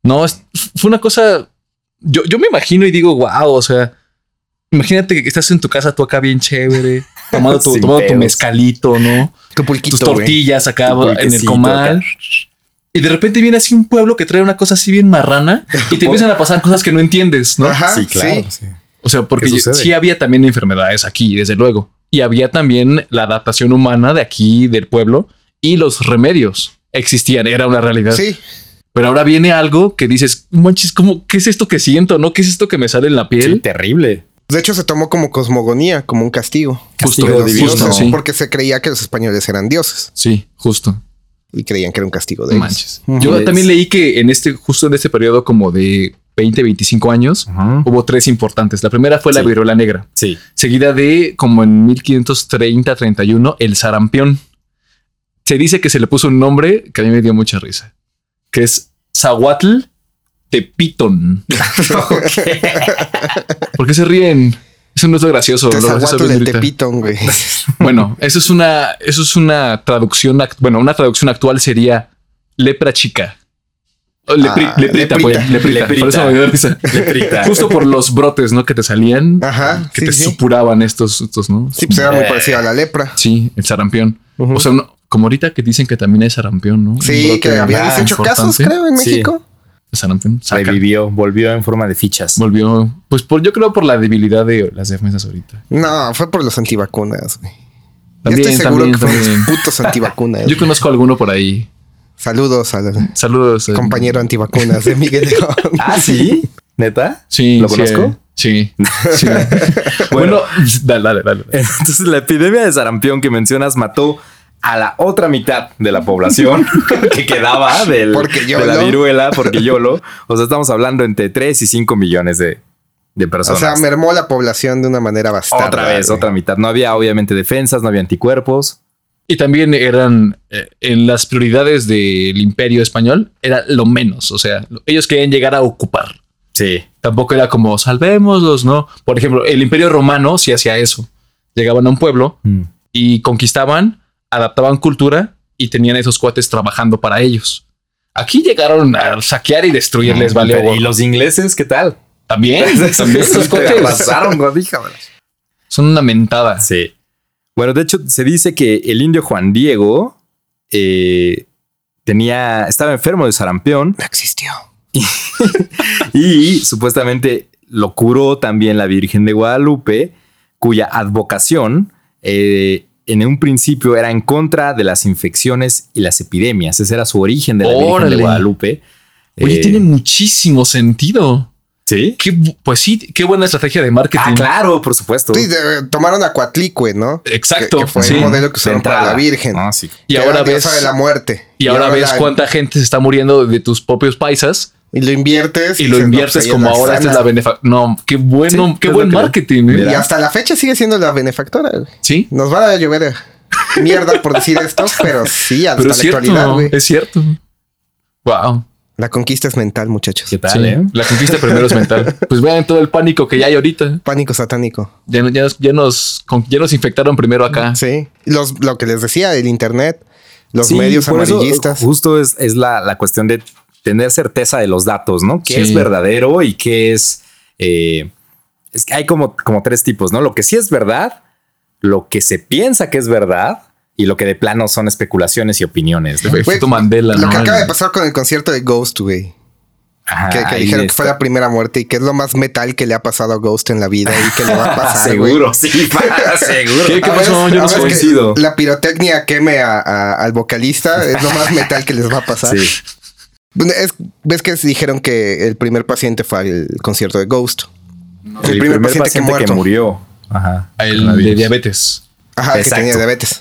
No, es- fue una cosa. Yo, yo me imagino y digo, wow, o sea, imagínate que estás en tu casa, tú acá bien chévere, tomando tu, tomando tu mezcalito, ¿no? Tu pulquito, Tus tortillas acá Tu en el comal. acá. Y de repente viene así un pueblo que trae una cosa así bien marrana y te empiezan a pasar cosas que no entiendes, ¿no? Ajá, sí, claro. sí. O sea, porque sí había también enfermedades aquí, desde luego. Y había también la adaptación humana de aquí, del pueblo, y los remedios existían, era una realidad. Sí. Pero ahora viene algo que dices, manches, ¿cómo, ¿qué es esto que siento? ¿No? ¿Qué es esto que me sale en la Sí, piel? terrible. De hecho, se tomó como cosmogonía, como un castigo. Castigo de los divino. dioses, sí. Porque se creía que los españoles eran dioses Sí, justo. y creían que era un castigo de ellos. manches. Yo Es- también leí que en este, justo en este periodo como de 20, 25 años, hubo tres importantes. La primera fue la Sí. viruela negra. Sí. seguida de como en 1530-31 el sarampión. Se dice que se le puso un nombre que a mí me dio mucha risa, que es Zahuatl Tepitón. ¿Por qué se ríen? Eso no es lo gracioso. Te lo güey. Bueno, eso es una, eso es una traducción. Bueno, una traducción actual sería lepra chica. O lepri- Ah, leprita, leprita. pues, leprita. Leprita. Por eso me dio risa. Leprita. Justo por los brotes, ¿no? Que te salían, Ajá, que sí, te sí. supuraban estos, estos, ¿no? Sí, pues era muy Eh. parecido a la lepra. Sí, el sarampión. O sea, no- como ahorita que dicen que también hay sarampión, ¿no? Sí, que había ah, 18 casos, creo, en. México. sarampión. Saca. Revivió, volvió en forma de fichas. Volvió, pues por, yo creo por la debilidad de las defensas ahorita. No, fue por los antivacunas, güey. Yo También, estoy seguro también, que fueron también. los putos antivacunas. Yo conozco a alguno por ahí. Saludos al Saludos. eh. compañero antivacunas de Miguel León. Ah, sí. ¿Neta? Sí. ¿Lo sí, conozco? eh, Sí. sí. bueno, dale, dale, dale. Entonces, la epidemia de sarampión que mencionas mató a la otra mitad de la población que quedaba del- Porque de la viruela, porque YOLO. O sea, estamos hablando entre 3 y 5 millones de, de O personas. sea, mermó la población de una manera bastante. otra vez, otra mitad. No había obviamente defensas, no había anticuerpos. Y también eran eh, en las prioridades del imperio español, era lo menos. O sea, lo- ellos querían llegar a ocupar. Sí. Tampoco era como salvémoslos, ¿no? Por ejemplo, el imperio romano sí hacía eso. Llegaban a un pueblo y conquistaban, adaptaban cultura y tenían esos cuates trabajando para ellos. Aquí llegaron a saquear y destruirles, vale. ¿Y los ingleses qué tal? También, también esos cuates Pasaron, son una mentada. Sí. Bueno, de hecho, se dice que el indio Juan Diego eh, tenía, estaba enfermo de sarampión No existió. y supuestamente lo curó también la Virgen de Guadalupe, cuya advocación eh, en un principio era en contra de las infecciones y las epidemias. Ese era su origen de la Virgen de Guadalupe. Oye, Eh, tiene muchísimo sentido. Sí. Qué pues sí, qué buena estrategia de marketing. Ah, claro, por supuesto. Sí, de- tomaron a Coatlicue, ¿no? Exacto. Que, que fue sí. el modelo que usaron para la Virgen. No, sí. Y Que ahora ves de la muerte. y ahora ves la- cuánta gente se está muriendo de tus propios paisas Y lo inviertes. y lo inviertes pues, como es ahora esta es la benefactora. No, qué bueno, Sí, qué es buen marketing. ¿eh? Y hasta la fecha sigue siendo la benefactora. güey. Sí, Nos va a llover mierda por decir esto, pero sí, hasta pero la es cierto, actualidad, güey. es cierto. Wow. La conquista es mental, muchachos. ¿Qué tal, Sí, eh? La conquista primero es mental. Pues vean todo el pánico que ya hay ahorita. Pánico satánico. Ya, ya nos, ya, nos, ya nos infectaron primero acá. Sí. Los, lo que les decía, el internet, los Sí, medios eso, amarillistas. justo es, es la, la cuestión de tener certeza de los datos, ¿no? ¿Qué Sí. es verdadero y qué es... eh, es que hay como, como tres tipos, ¿no? Lo que sí es verdad, lo que se piensa que es verdad y lo que de plano son especulaciones y opiniones. Mandela. Lo ¿no? que acaba de pasar con el concierto de Ghost, güey. Ajá, Que, dijeron que fue la primera muerte y que es lo más metal que le ha pasado a Ghost en la vida y que le va a pasar. güey. Seguro, sí, seguro. ¿Qué? ¿Qué A pasó? Yo no coincido. La pirotecnia queme a- a- al vocalista es lo más metal que les va a pasar. Sí. Es- Ves que dijeron que el primer paciente fue al concierto de Ghost. El, primer, paciente, que, murió. Ajá. El de diabetes. Ajá, Exacto. que tenía diabetes.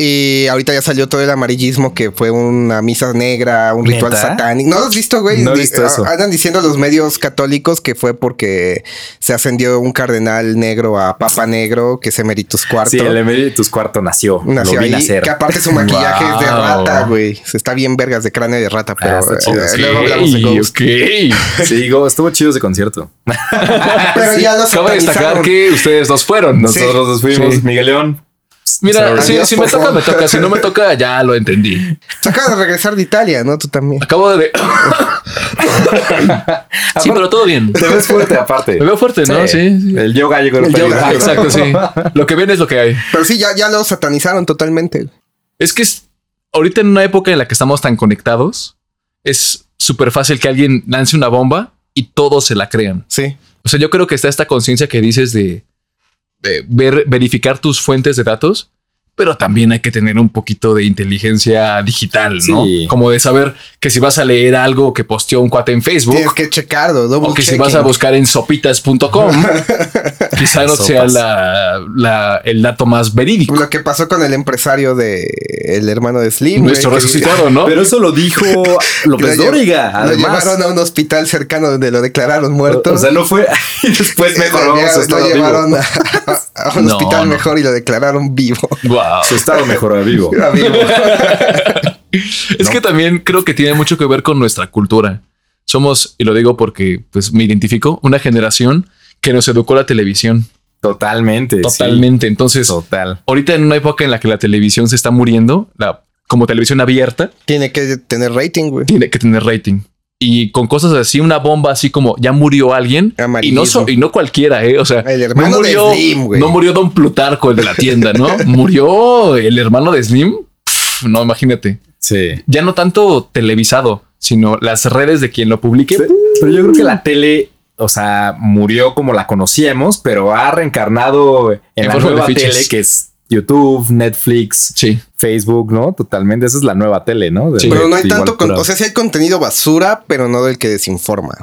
Y ahorita ya salió todo el amarillismo que fue una misa negra, un ritual satánico. ¿No lo has visto, güey? No he visto eso. Andan diciendo los medios católicos que fue porque se ascendió un cardenal negro a papa negro, que es Emeritus cuarto. Sí, el Emeritus cuarto nació. Nació lo vi ahí, nacer. que aparte su maquillaje es de rata, güey. Se está bien vergas de cráneo de rata, pero Ah, está chido. eh, luego hablamos de Ghost. ok. Sí, digo, estuvo chido ese concierto. Pero ya lo Acaba de destacar que ustedes dos fueron. Nosotros nos fuimos, Sí. Miguel León. Mira, si, me toca, me toca. Si no me toca, ya lo entendí. Se acaba de regresar de Italia, ¿no? Tú también. Acabo de. sí, pero todo bien. Te ves fuerte aparte. Me veo fuerte, ¿no? Sí. sí. El yoga llegó El yoga. Ah, exacto, sí. Lo que viene es lo que hay. Pero sí, ya, ya lo satanizaron totalmente. Es que es, ahorita en una época en la que estamos tan conectados, es súper fácil que alguien lance una bomba y todos se la crean. Sí. O sea, yo creo que está esta conciencia que dices de, de ver, verificar tus fuentes de datos, pero también hay que tener un poquito de inteligencia digital, ¿no? Sí. Como de saber que si vas a leer algo que posteó un cuate en Facebook Tienes que checarlo, o que si vas a buscar en sopitas.com, quizá no Sopas. sea la, la- el dato más verídico. Lo que pasó con el empresario de el hermano de Slim. Nuestro güey, que- resucitado, ¿no? Pero eso lo dijo López lo Dóriga. Lo Además, llevaron a un hospital cercano donde lo declararon muerto. o sea, no fue. y después mejor lo, vamos a lle- estar lo llevaron a, a un No, hospital no. mejor y lo declararon vivo. Wow. Su estado mejoró a vivo. Es que también creo que tiene mucho que ver con nuestra cultura. Somos, y lo digo porque pues me identifico, una generación que nos educó la televisión. Totalmente. sí. Totalmente. Entonces, Total. ahorita en una época en la que la televisión se está muriendo, la, como televisión abierta, Tiene que tener rating, güey. tiene que tener rating. Y con cosas así, una bomba así como ya murió alguien y no, so- y no cualquiera, ¿eh? O sea, El hermano no de murió, Slim, güey. no murió Don Plutarco, el de la tienda, ¿no? murió el hermano de Slim. Pff, no, imagínate. Sí. Ya no tanto televisado, sino las redes de quien lo publique. Pero yo creo que la tele, o sea, murió como la conocíamos, pero ha reencarnado en, En la de nueva tele que es YouTube, Netflix, Sí. Facebook, ¿no? Totalmente. Esa es la nueva tele, ¿no? De- Sí. Pero no hay tanto, con- o sea, sí hay contenido basura, pero no del que desinforma.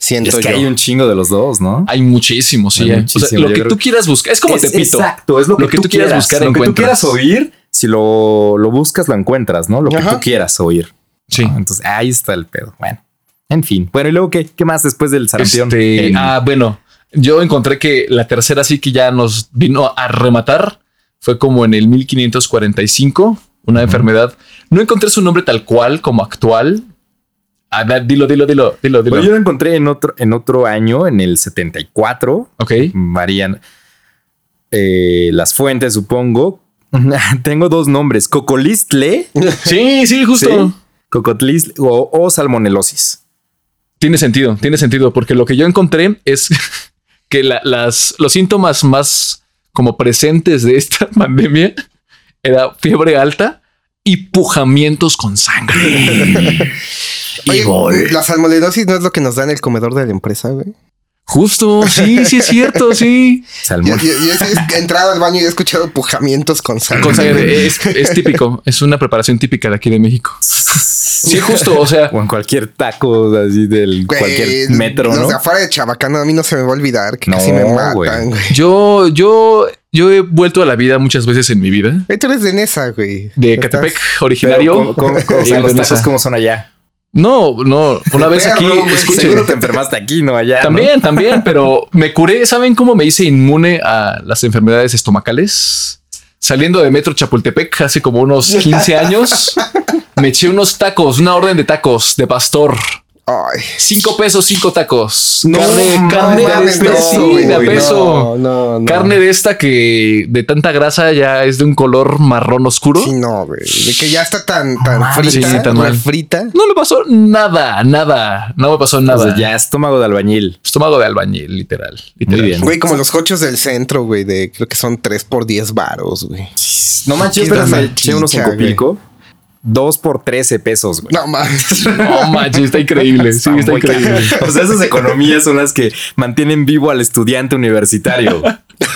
Siento es que yo. hay un chingo de los dos, ¿no? Hay muchísimo, sí. Hay eh. muchísimo, O sea, lo yo que creo tú quieras buscar es como Es- Tepito. Exacto, es lo que, Lo que tú quieras buscar, Lo que tú quieras oír, si lo, lo buscas, lo encuentras, ¿no? Lo que tú quieras oír. Sí. ¿no? Entonces, ahí está el pedo. Bueno, en fin. Bueno, y luego, ¿qué, qué más después del sarampión? Este, ah, bueno, yo encontré que la tercera sí que ya nos vino a rematar fue como en el 1545, una enfermedad. No encontré su nombre tal cual como actual. A ver, dilo, dilo, dilo, dilo, dilo. Bueno, yo lo encontré en otro, en otro año, en el 74. ok. Varían eh, las fuentes, supongo. Tengo dos nombres: Cocolistle. Sí, sí, justo. ¿sí? Cocotlistle o, o salmonelosis. Tiene sentido, tiene sentido, porque lo que yo encontré es que la- las, los síntomas más como presentes de esta pandemia era fiebre alta y pujamientos con sangre. Oye, Y gol. la salmonelosis no es lo que nos da en el comedor de la empresa, güey. Justo, sí, sí es cierto, sí. Salmón. yo- he entrado al baño y he escuchado pujamientos con sangre. Con sangre es, es típico, es una preparación típica de aquí de México. Sí, justo, o sea, O en cualquier taco así del Güey, cualquier metro, los ¿no? de afuera de Chabacano a mí no se me va a olvidar que No, casi me güey. matan, güey. yo, yo, yo he vuelto a la vida muchas veces en mi vida. Güey, Tú eres de Nesa, güey. De Catepec, originario. ¿cómo- cómo- cómo- o sea, y los tacos cómo son allá? No, no, una vez aquí, güey. escuchen. Seguro te enfermaste aquí, no allá. ¿no? También, también, pero me curé. ¿Saben cómo me hice inmune a las enfermedades estomacales? Saliendo de Metro Chapultepec hace como unos 15 años, me eché unos tacos, una orden de tacos de pastor. Ay. Cinco pesos, cinco tacos. No, carne, no, carne de esta, peso. Carne de esta que de tanta grasa ya es de un color marrón oscuro. Sí, no, güey. De que ya está tan, tan frita. No le pasó nada, nada. No me pasó nada. O sea, ya estómago de albañil. Estómago de albañil, literal. literal. Muy bien. Güey, como los cochos del centro, güey, de creo que son tres por diez varos, güey. No manches, pero me eché unos cinco pico dos por 13 pesos, güey. No manches. No manches, está increíble. Sí, está, increíble. O sea, esas economías son las que mantienen vivo al estudiante universitario.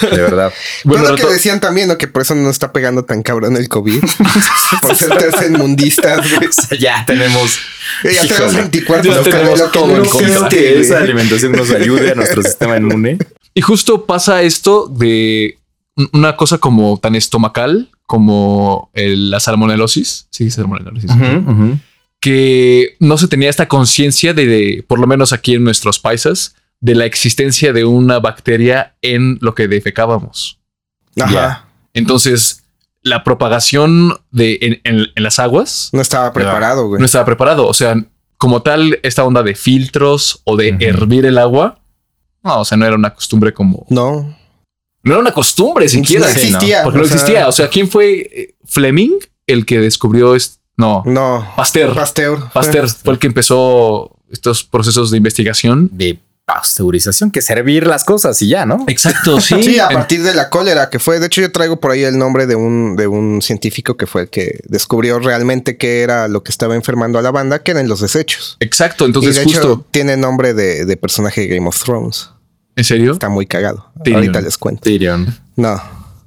De verdad. Bueno, lo que decían también, ¿no? Que por eso no está pegando tan cabrón el COVID. por ser tercermundistas, güey. O sea, ya tenemos. Ya tenemos 24 lo tenemos todo no creo que esa alimentación nos ayude a nuestro sistema inmune. Y justo pasa esto de una cosa como tan estomacal como el- la salmonelosis. Sí, salmonelosis. Que no se tenía esta conciencia de, de, por lo menos aquí en nuestros paisas, de la existencia de una bacteria en lo que defecábamos. Ajá. Entonces, la propagación de en, en- en las aguas No estaba preparado, güey. no estaba preparado. O sea, como tal, esta onda de filtros o de hervir el agua, no, o sea, no era una costumbre como. No. No era una costumbre siquiera. No sí, ¿no? existía. Porque no o sea, existía. O sea, ¿quién fue eh, Fleming el que descubrió esto? No, No. Pasteur. Pasteur. Pasteur fue el que empezó estos procesos de investigación. De pasteurización, que servir las cosas y ya, ¿no? Exacto, sí. Sí, a partir de la cólera que fue. De hecho, yo traigo por ahí el nombre de un, de un científico que fue el que descubrió realmente qué era lo que estaba enfermando a la banda, que eran los desechos. Exacto. y Entonces, de justo. hecho, tiene nombre de, de personaje de Game of Thrones. ¿En serio? Está muy cagado. Tyrion. Ahorita les cuento. Tyrion. No.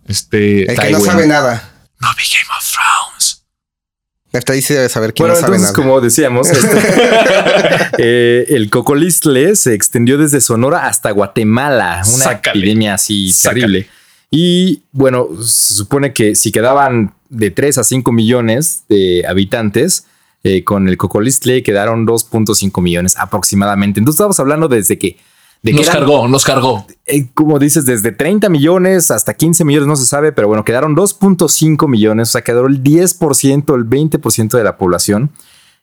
Este. El que Tywin. no sabe nada. No vi Game of Thrones. Hasta ahí sí debe saber quién Bueno, no sabe entonces, nada. como decíamos, este, eh, el cocolistle se extendió desde Sonora hasta Guatemala. Una Sácale. epidemia así Sácale. terrible. Y bueno, se supone que si quedaban de 3 a 5 millones de habitantes, eh, con el cocolistle quedaron 2.5 millones aproximadamente. Entonces estamos hablando desde que... De Nos eran- cargó, nos cargó. eh, como dices, desde 30 millones hasta 15 millones, no se sabe, pero bueno, quedaron 2.5 millones, o sea, quedó el 10%, el 20% de la población.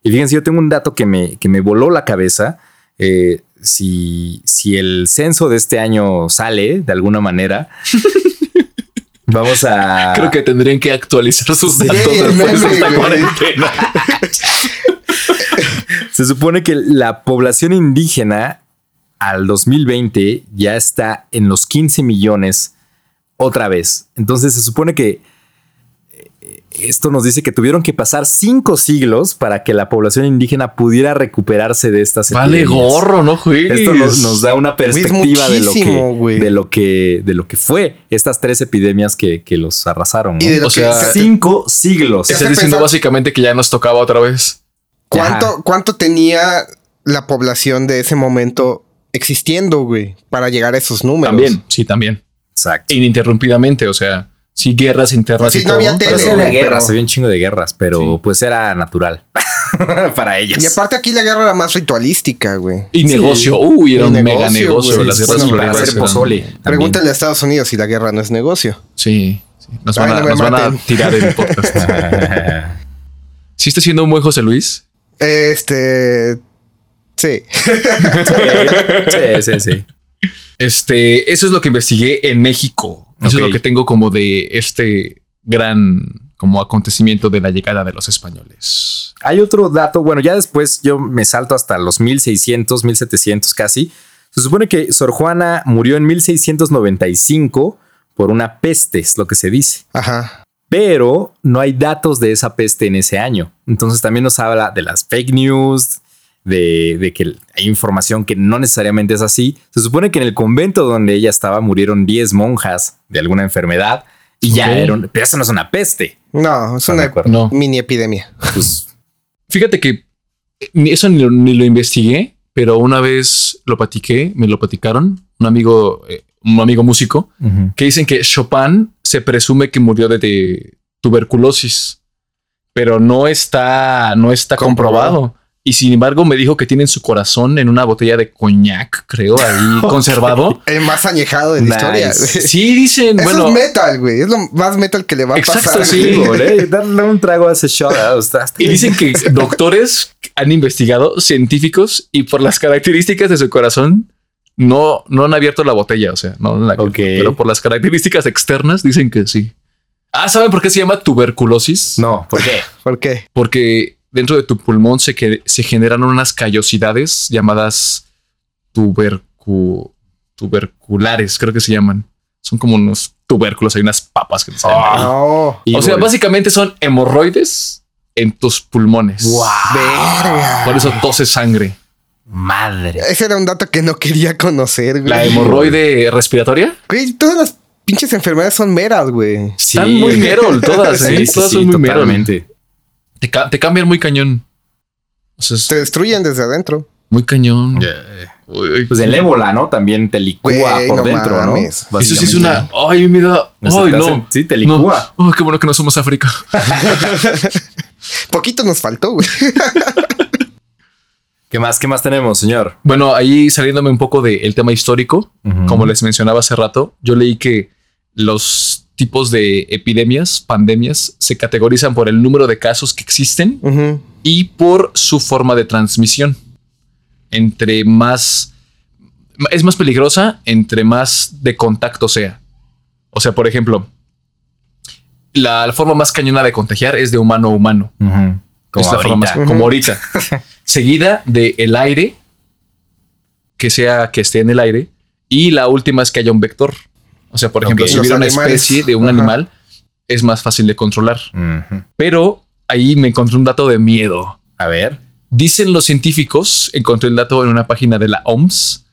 Y fíjense, yo tengo un dato que me, que me voló la cabeza. Eh, si, si el censo de este año sale de alguna manera, vamos a... Creo que tendrían que actualizar sus Sí, datos después de esta cuarentena. Se supone que la población indígena al 2020 ya está en los 15 millones otra vez. Entonces se supone que eh, esto nos dice que tuvieron que pasar cinco siglos para que la población indígena pudiera recuperarse de estas Vale epidemias. gorro, no juegues. Esto nos, nos da una perspectiva de lo, que, de lo que de lo que fue estas tres epidemias que, que los arrasaron. ¿no? Y de lo O que sea, se- cinco siglos. Estás diciendo pensar- básicamente que ya nos tocaba otra vez. ¿Cuánto, Ajá. ¿Cuánto tenía la población de ese momento existiendo, güey, para llegar a esos números? También, sí, también. Exacto. ininterrumpidamente. O sea, sí, guerras internas Sí, y no todo. había tele, había guerras, pero- había un chingo de guerras, pero Sí. pues era natural para ellos. Y aparte aquí la guerra era más ritualística, güey. Y Sí. negocio. Uy, era Y un negocio, mega negocio. güey. Las guerras bueno, para hacer pozole. también. Pregúntale a Estados Unidos si la guerra no es negocio. Sí. sí. Nos, Ay, van, a, no me nos van a tirar el podcast. ¿Sí está siendo un buen José Luis? Este. Sí. sí, sí, sí. Este, eso es lo que investigué en México. Eso es lo que tengo como de este gran como acontecimiento de la llegada de los españoles. Hay otro dato, bueno, ya después yo me salto hasta los 1600, 1700 casi. Se supone que Sor Juana murió en 1695 por una peste, es lo que se dice. Ajá. pero no hay datos de esa peste en ese año. Entonces también nos habla de las fake news, de, de que hay información que no necesariamente es así. Se supone que en el convento donde ella estaba murieron 10 monjas de alguna enfermedad y ya Ok. era un- pero eso no es una peste. No, es ¿Están de una? No. mini epidemia. Pues, Fíjate que ni eso ni lo, ni lo investigué, pero una vez lo platiqué, me lo platicaron, un amigo, eh, un amigo músico, que dicen que Chopin se presume que murió de, de tuberculosis, pero no está, no está Comprobado. comprobado. Y sin embargo, me dijo que tienen su corazón en una botella de coñac, creo, ahí conservado. El más añejado de la Nice. historia. Sí, dicen, Eso bueno, es metal, güey. Es lo más metal que le va a Exacto, pasar. sí, güey. Güey, Darle un trago a ese shot. ah, y dicen que doctores han investigado, científicos, y por las características de su corazón, no, no han abierto la botella, o sea, no la Ok. pero por las características externas dicen que sí. Ah, ¿saben por qué se llama tuberculosis? No, ¿por qué? ¿Por qué? Porque dentro de tu pulmón se, que, se generan unas callosidades llamadas tubercu, tuberculares, creo que se llaman. Son como unos tubérculos, hay unas papas que te salen ahí. No. Y O sea, básicamente son hemorroides en tus pulmones. Verga. Por eso tose sangre. Madre. Ese era un dato que no quería conocer, güey. La hemorroide respiratoria. Güey, todas las pinches enfermedades son meras, güey. Sí. Están muy merol todas, Sí, ¿eh? sí, todas sí, son muy merol. Te, ca- te cambian muy cañón. O sea, es Te destruyen desde adentro. muy cañón. Uy, uy. Pues el ébola, ¿no? También te licúa por no dentro, mames. ¿no? Eso sí es una. Ay, me da. Ay, no. sí, te No. licúa. Ay, qué bueno que no somos África. Poquito nos faltó, güey. ¿Qué más? ¿Qué más tenemos, señor? Bueno, ahí saliéndome un poco del tema histórico, como les mencionaba hace rato, yo leí que los tipos de epidemias, pandemias, se categorizan por el número de casos que existen y por su forma de transmisión. Entre más es más peligrosa entre más de contacto sea. O sea, por ejemplo, la, la forma más cañona de contagiar es de humano a humano. Como es la forma más ahorita. como ahorita. Seguida de el aire, que sea que esté en el aire, y la última es que haya un vector. O sea, por ejemplo, si hubiera una animales. especie de un Ajá. animal, es más fácil de controlar. Pero ahí me encontré un dato de miedo. A ver. Dicen los científicos, encontré el dato en una página de la OMS,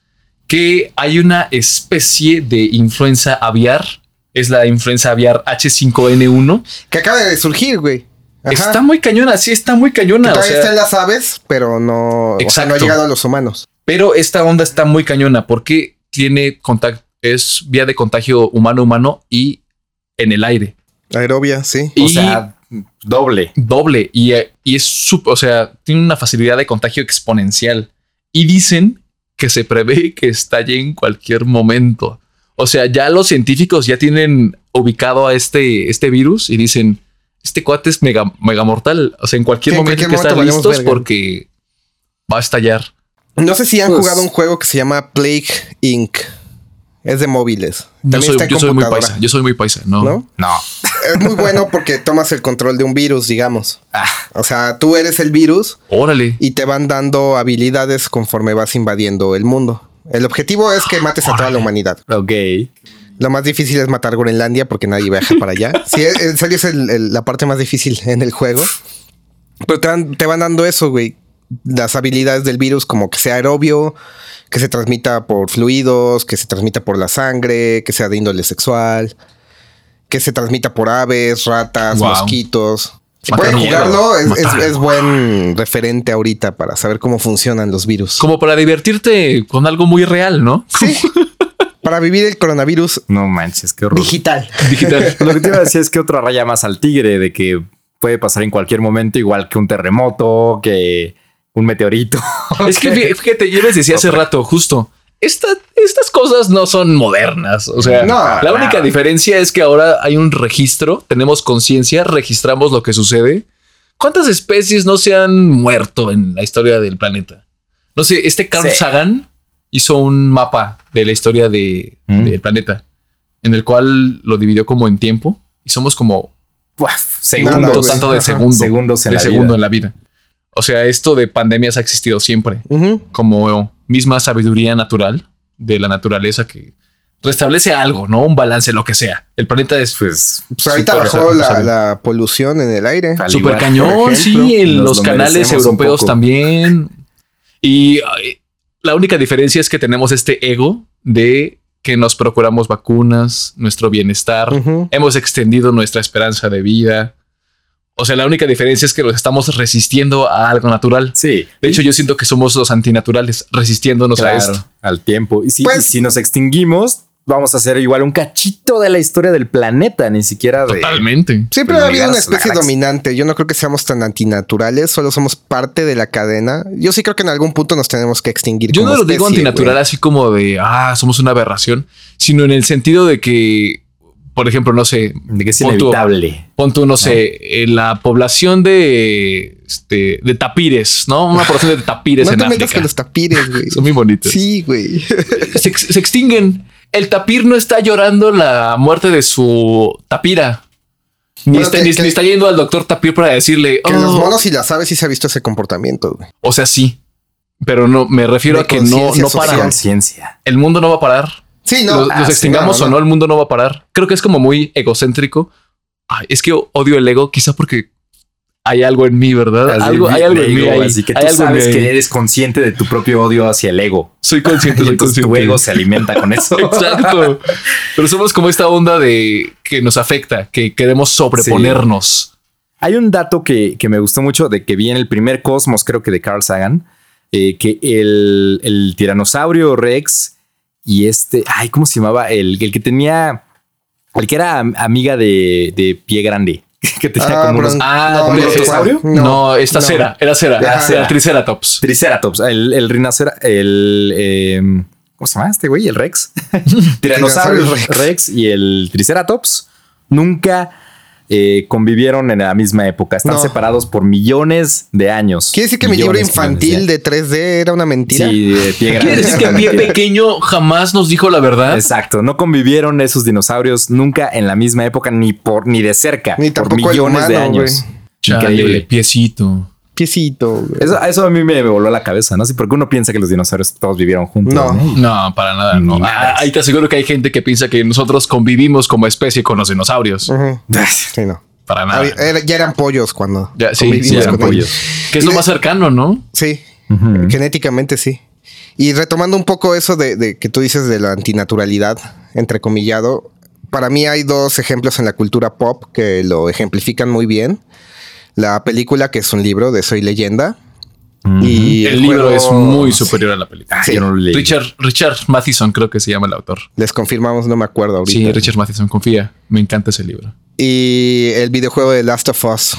que hay una especie de influenza aviar. Es la influenza aviar H5N1. Que acaba de surgir, güey. Ajá. Está muy cañona, sí, está muy cañona. o todavía sea, está en las aves, pero no, o sea, no ha llegado a los humanos. Pero esta onda está muy cañona porque tiene contacto, es vía de contagio humano-humano y en el aire. Aerobia, sí. O Y sea, doble. doble. Y, eh, y es súper, o sea, tiene una facilidad de contagio exponencial. Y dicen que se prevé que estalle en cualquier momento. O sea, ya los científicos ya tienen ubicado a este, este virus y dicen, este cuate es mega, mega mortal. O sea, en cualquier Sí, momento hay que estar momento valemos listos verga. porque va a estar. No sé si han Pues- jugado un juego que se llama Plague Inc. Es de móviles. Yo También soy, está en yo soy muy computadora, paisa. Yo soy muy paisa. No. ¿No? No. Es muy bueno porque tomas el control de un virus, digamos. Ah, O sea, tú eres el virus Órale. y te van dando habilidades conforme vas invadiendo el mundo. El objetivo es que mates a toda la humanidad. ok. Lo más difícil es matar Groenlandia porque nadie viaja para allá. Sí, en serio es el- el- la parte más difícil en el juego. Pero te van, te van dando eso, güey. Las habilidades del virus, como que sea aerobio, que se transmita por fluidos, que se transmita por la sangre, que sea de índole sexual, que se transmita por aves, ratas, Wow. mosquitos. Si Matar pueden jugarlo, es, es- Matar. es buen referente ahorita para saber cómo funcionan los virus. Como para divertirte con algo muy real, ¿no? Sí. para vivir el coronavirus No manches, qué horror. digital. Digital. Lo que te iba a decir es que otra raya más al tigre de que puede pasar en cualquier momento, igual que un terremoto, que un meteorito. es que fí- fíjate, yo les decía hace rato, justo, esta- estas cosas no son modernas. O sea, No, la única diferencia es que ahora hay un registro, tenemos conciencia, registramos lo que sucede. ¿Cuántas especies no se han muerto en la historia del planeta? No sé, este Carl Sí. Sagan hizo un mapa de la historia de- Mm. del planeta, en el cual lo dividió como en tiempo y somos como güey. tanto de segundo, Segundos en de la segundo vida. en la vida. O sea, esto de pandemias ha existido siempre como misma sabiduría natural de la naturaleza que restablece algo, ¿no? Un balance, lo que sea. El planeta es Pues Pues ahorita bajó la, polución en el aire. Igual, cañón, ejemplo, sí, en nos los lo canales europeos también. Y ay, la única diferencia es que tenemos este ego de que nos procuramos vacunas, nuestro bienestar, hemos extendido nuestra esperanza de vida. O sea, la única diferencia es que nos estamos resistiendo a algo natural. Sí. De hecho, yo siento que somos los antinaturales resistiéndonos a esto. al tiempo. Y si, Pues- y si nos extinguimos, vamos a hacer igual un cachito de la historia del planeta, ni siquiera de. Totalmente. Siempre ha habido una especie dominante. Yo no creo que seamos tan antinaturales, solo somos parte de la cadena. Yo sí creo que en algún punto nos tenemos que extinguir. Yo como no lo digo antinatural así como de, ah, somos una aberración, sino en el sentido de que, por ejemplo, no sé, de que es pon inevitable. Pon tú, no sé, en la población de, este, de tapires, ¿no? Una población de tapires No en te metas África. con los tapires, güey. Son muy bonitos. Sí, güey. Se, ex- se extinguen. El tapir no está llorando la muerte de su tapira. Ni, Bueno, está, que- ni- que- ni está yendo al doctor tapir para decirle, Que los "Oh". monos y las aves sí se ha visto ese comportamiento, güey. o sea, sí. Pero no, me refiero De a que no, no para. social. El mundo no va a parar. Sí, no. los, los Ah, sí, extingamos no, no, o no, el mundo no va a parar. Creo que es como muy egocéntrico. Ay, es que odio el ego, quizá porque hay algo en mí, ¿verdad? Así, algo, hay algo en mí. ahí. Así que Hay tú sabes que eres consciente de tu propio odio hacia el ego. Soy consciente, soy entonces consciente. tu ego se alimenta con eso. Exacto. Pero somos como esta onda de que nos afecta, que queremos sobreponernos. Hay un dato que, que me gustó mucho de que vi en el primer Cosmos, creo que de Carl Sagan, eh, que el, el tiranosaurio Rex y este, ay, ¿cómo se llamaba? El, el que tenía, el que era am- amiga de, de pie grande, que tenía Ah, como unos Ah, no, ¿un pero- no esta no. cera, era cera, era Triceratops. Triceratops, el, el rinocera, el, em, ¿cómo se llama este güey? El Rex. Tiranosaurio Tiranosaurio Rex. Rex. y el Triceratops nunca eh, convivieron en la misma época. Están No. separados por millones de años. ¿Quiere decir que mi libro infantil de 3D era una mentira? Sí, de pie grande. ¿Quiere decir que pie pequeño jamás nos dijo la verdad? Exacto, no convivieron esos dinosaurios nunca en la misma época ni por ni de cerca, Ni por tampoco el millones de años. Chale, Increíble. piecito. Piecito, güey. Eso, eso a mí me voló la cabeza, ¿no? Sí, porque uno piensa que los dinosaurios todos vivieron juntos. No. No, para nada. No. Ah, ahí te aseguro que hay gente que piensa que nosotros convivimos como especie con los dinosaurios. Sí, no. Para nada. Había- era- ya eran pollos cuando Ya, sí, sí, eran con ellos. pollos. Que es lo más cercano, ¿no? Sí, genéticamente sí. Y retomando un poco eso de, de que tú dices de la antinaturalidad, entrecomillado, para mí hay dos ejemplos en la cultura pop que lo ejemplifican muy bien. La película, que es un libro de Soy Leyenda. Y El libro juego- es muy superior a la película. Ah, Sí. yo no lo leí. Richard, Richard Matheson creo que se llama el autor. Les confirmamos, no me acuerdo ahorita. Sí, Richard Matheson, confía. Me encanta ese libro. Y el videojuego de Last of Us.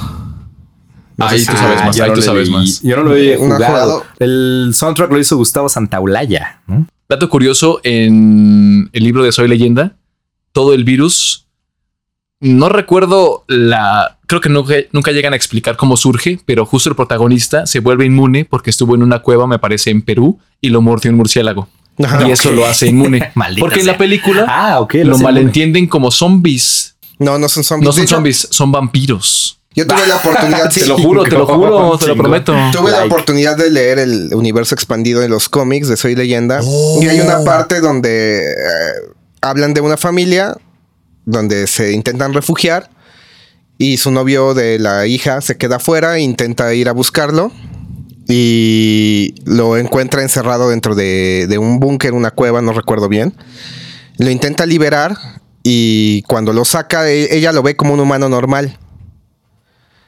No Ahí tú sabes Ah, más, ahí no tú sabes leí. más. Yo no lo he jugado. El soundtrack lo hizo Gustavo Santaolalla. Dato curioso, en el libro de Soy Leyenda, todo el virus, no recuerdo la... Creo que nunca, nunca llegan a explicar cómo surge, pero justo el protagonista se vuelve inmune porque estuvo en una cueva, me parece, en Perú, y lo mordió un murciélago. Ajá. y eso lo hace inmune. Porque en la película Ah, lo malentienden como zombies. No, no son zombies. No son zombies, son vampiros. Yo tuve la oportunidad, sí, Te lo juro, te lo juro, te lo prometo. Tuve la oportunidad de leer el universo expandido de los cómics de Soy Leyenda. Y hay una parte donde eh, hablan de una familia donde se intentan refugiar y su novio de la hija se queda afuera intenta ir a buscarlo y lo encuentra encerrado dentro de, un búnker, una cueva, no recuerdo bien. Lo intenta liberar y cuando lo saca e- ella lo ve como un humano normal.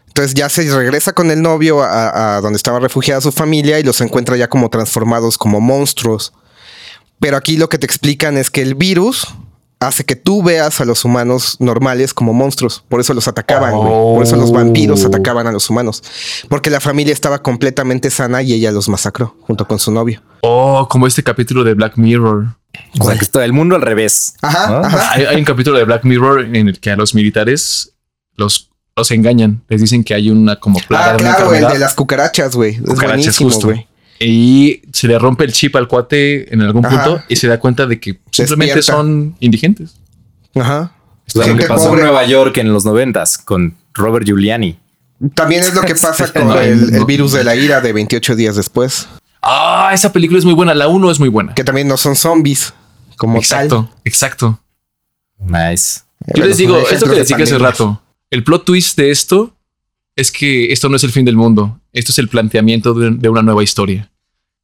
Entonces ya se regresa con el novio a donde estaba refugiada su familia y los encuentra ya como transformados como monstruos. Pero aquí lo que te explican es que el virus hace que tú veas a los humanos normales como monstruos. Por eso los atacaban, güey. Por eso los vampiros atacaban a los humanos. Porque la familia estaba completamente sana y ella los masacró junto con su novio. Oh, como este capítulo de Black Mirror. O sea, que está el mundo al revés. Ajá, ¿no? ajá. Hay, hay un capítulo de Black Mirror en el que a los militares los, los engañan. Les dicen que hay una como plaga Ah, de una claro, el de las cucarachas, güey. Es Cucarachas, buenísimo, justo. güey. Y se le rompe el chip al cuate en algún Ajá. punto y se da cuenta de que simplemente Despierta. son indigentes. Ajá. Sea, lo que pasó pobre. en Nueva York en los noventas con Robert Giuliani. También es lo que pasa con No, el, virus de la ira de 28 días después. Ah, esa película es muy buena. La 1 es muy buena. Que también no son zombies como Exacto, exacto. Nice. Yo les digo, esto que les dije hace rato, el plot twist de esto es que esto no es el fin del mundo. Esto es el planteamiento de, de una nueva historia.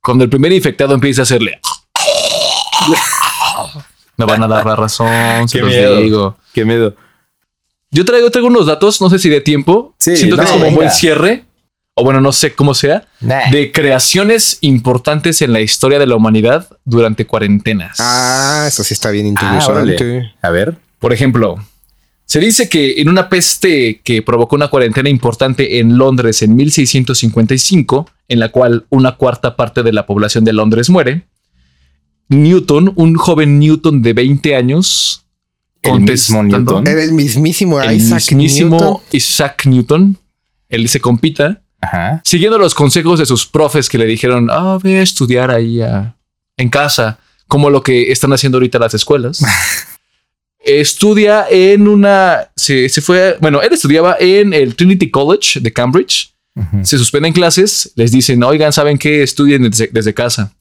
Cuando el primer infectado empieza a hacerle... Me van a dar la razón, se Qué los miedo. digo. Qué miedo. Yo traigo, traigo unos datos, no sé si de tiempo. Sí, Siento que no, es como un buen cierre. o bueno, no sé cómo sea, Nah. de creaciones importantes en la historia de la humanidad durante cuarentenas. Ah, eso sí está bien Ah, interesante. A ver. Por ejemplo, se dice que en una peste que provocó una cuarentena importante en Londres en 1655, en la cual una cuarta parte de la población de Londres muere, Newton, un joven Newton de 20 años, El. Era el mismísimo el Isaac mismísimo Newton. Isaac Newton, él se compita, Ajá. siguiendo los consejos de sus profes que le dijeron, ah, ve a estudiar ahí a- en casa, como lo que están haciendo ahorita las escuelas. Estudia en una, se, se fue, bueno, él estudiaba en el Trinity College de Cambridge, se suspenden clases, les dicen, oigan, ¿saben qué? Estudien desde, desde casa.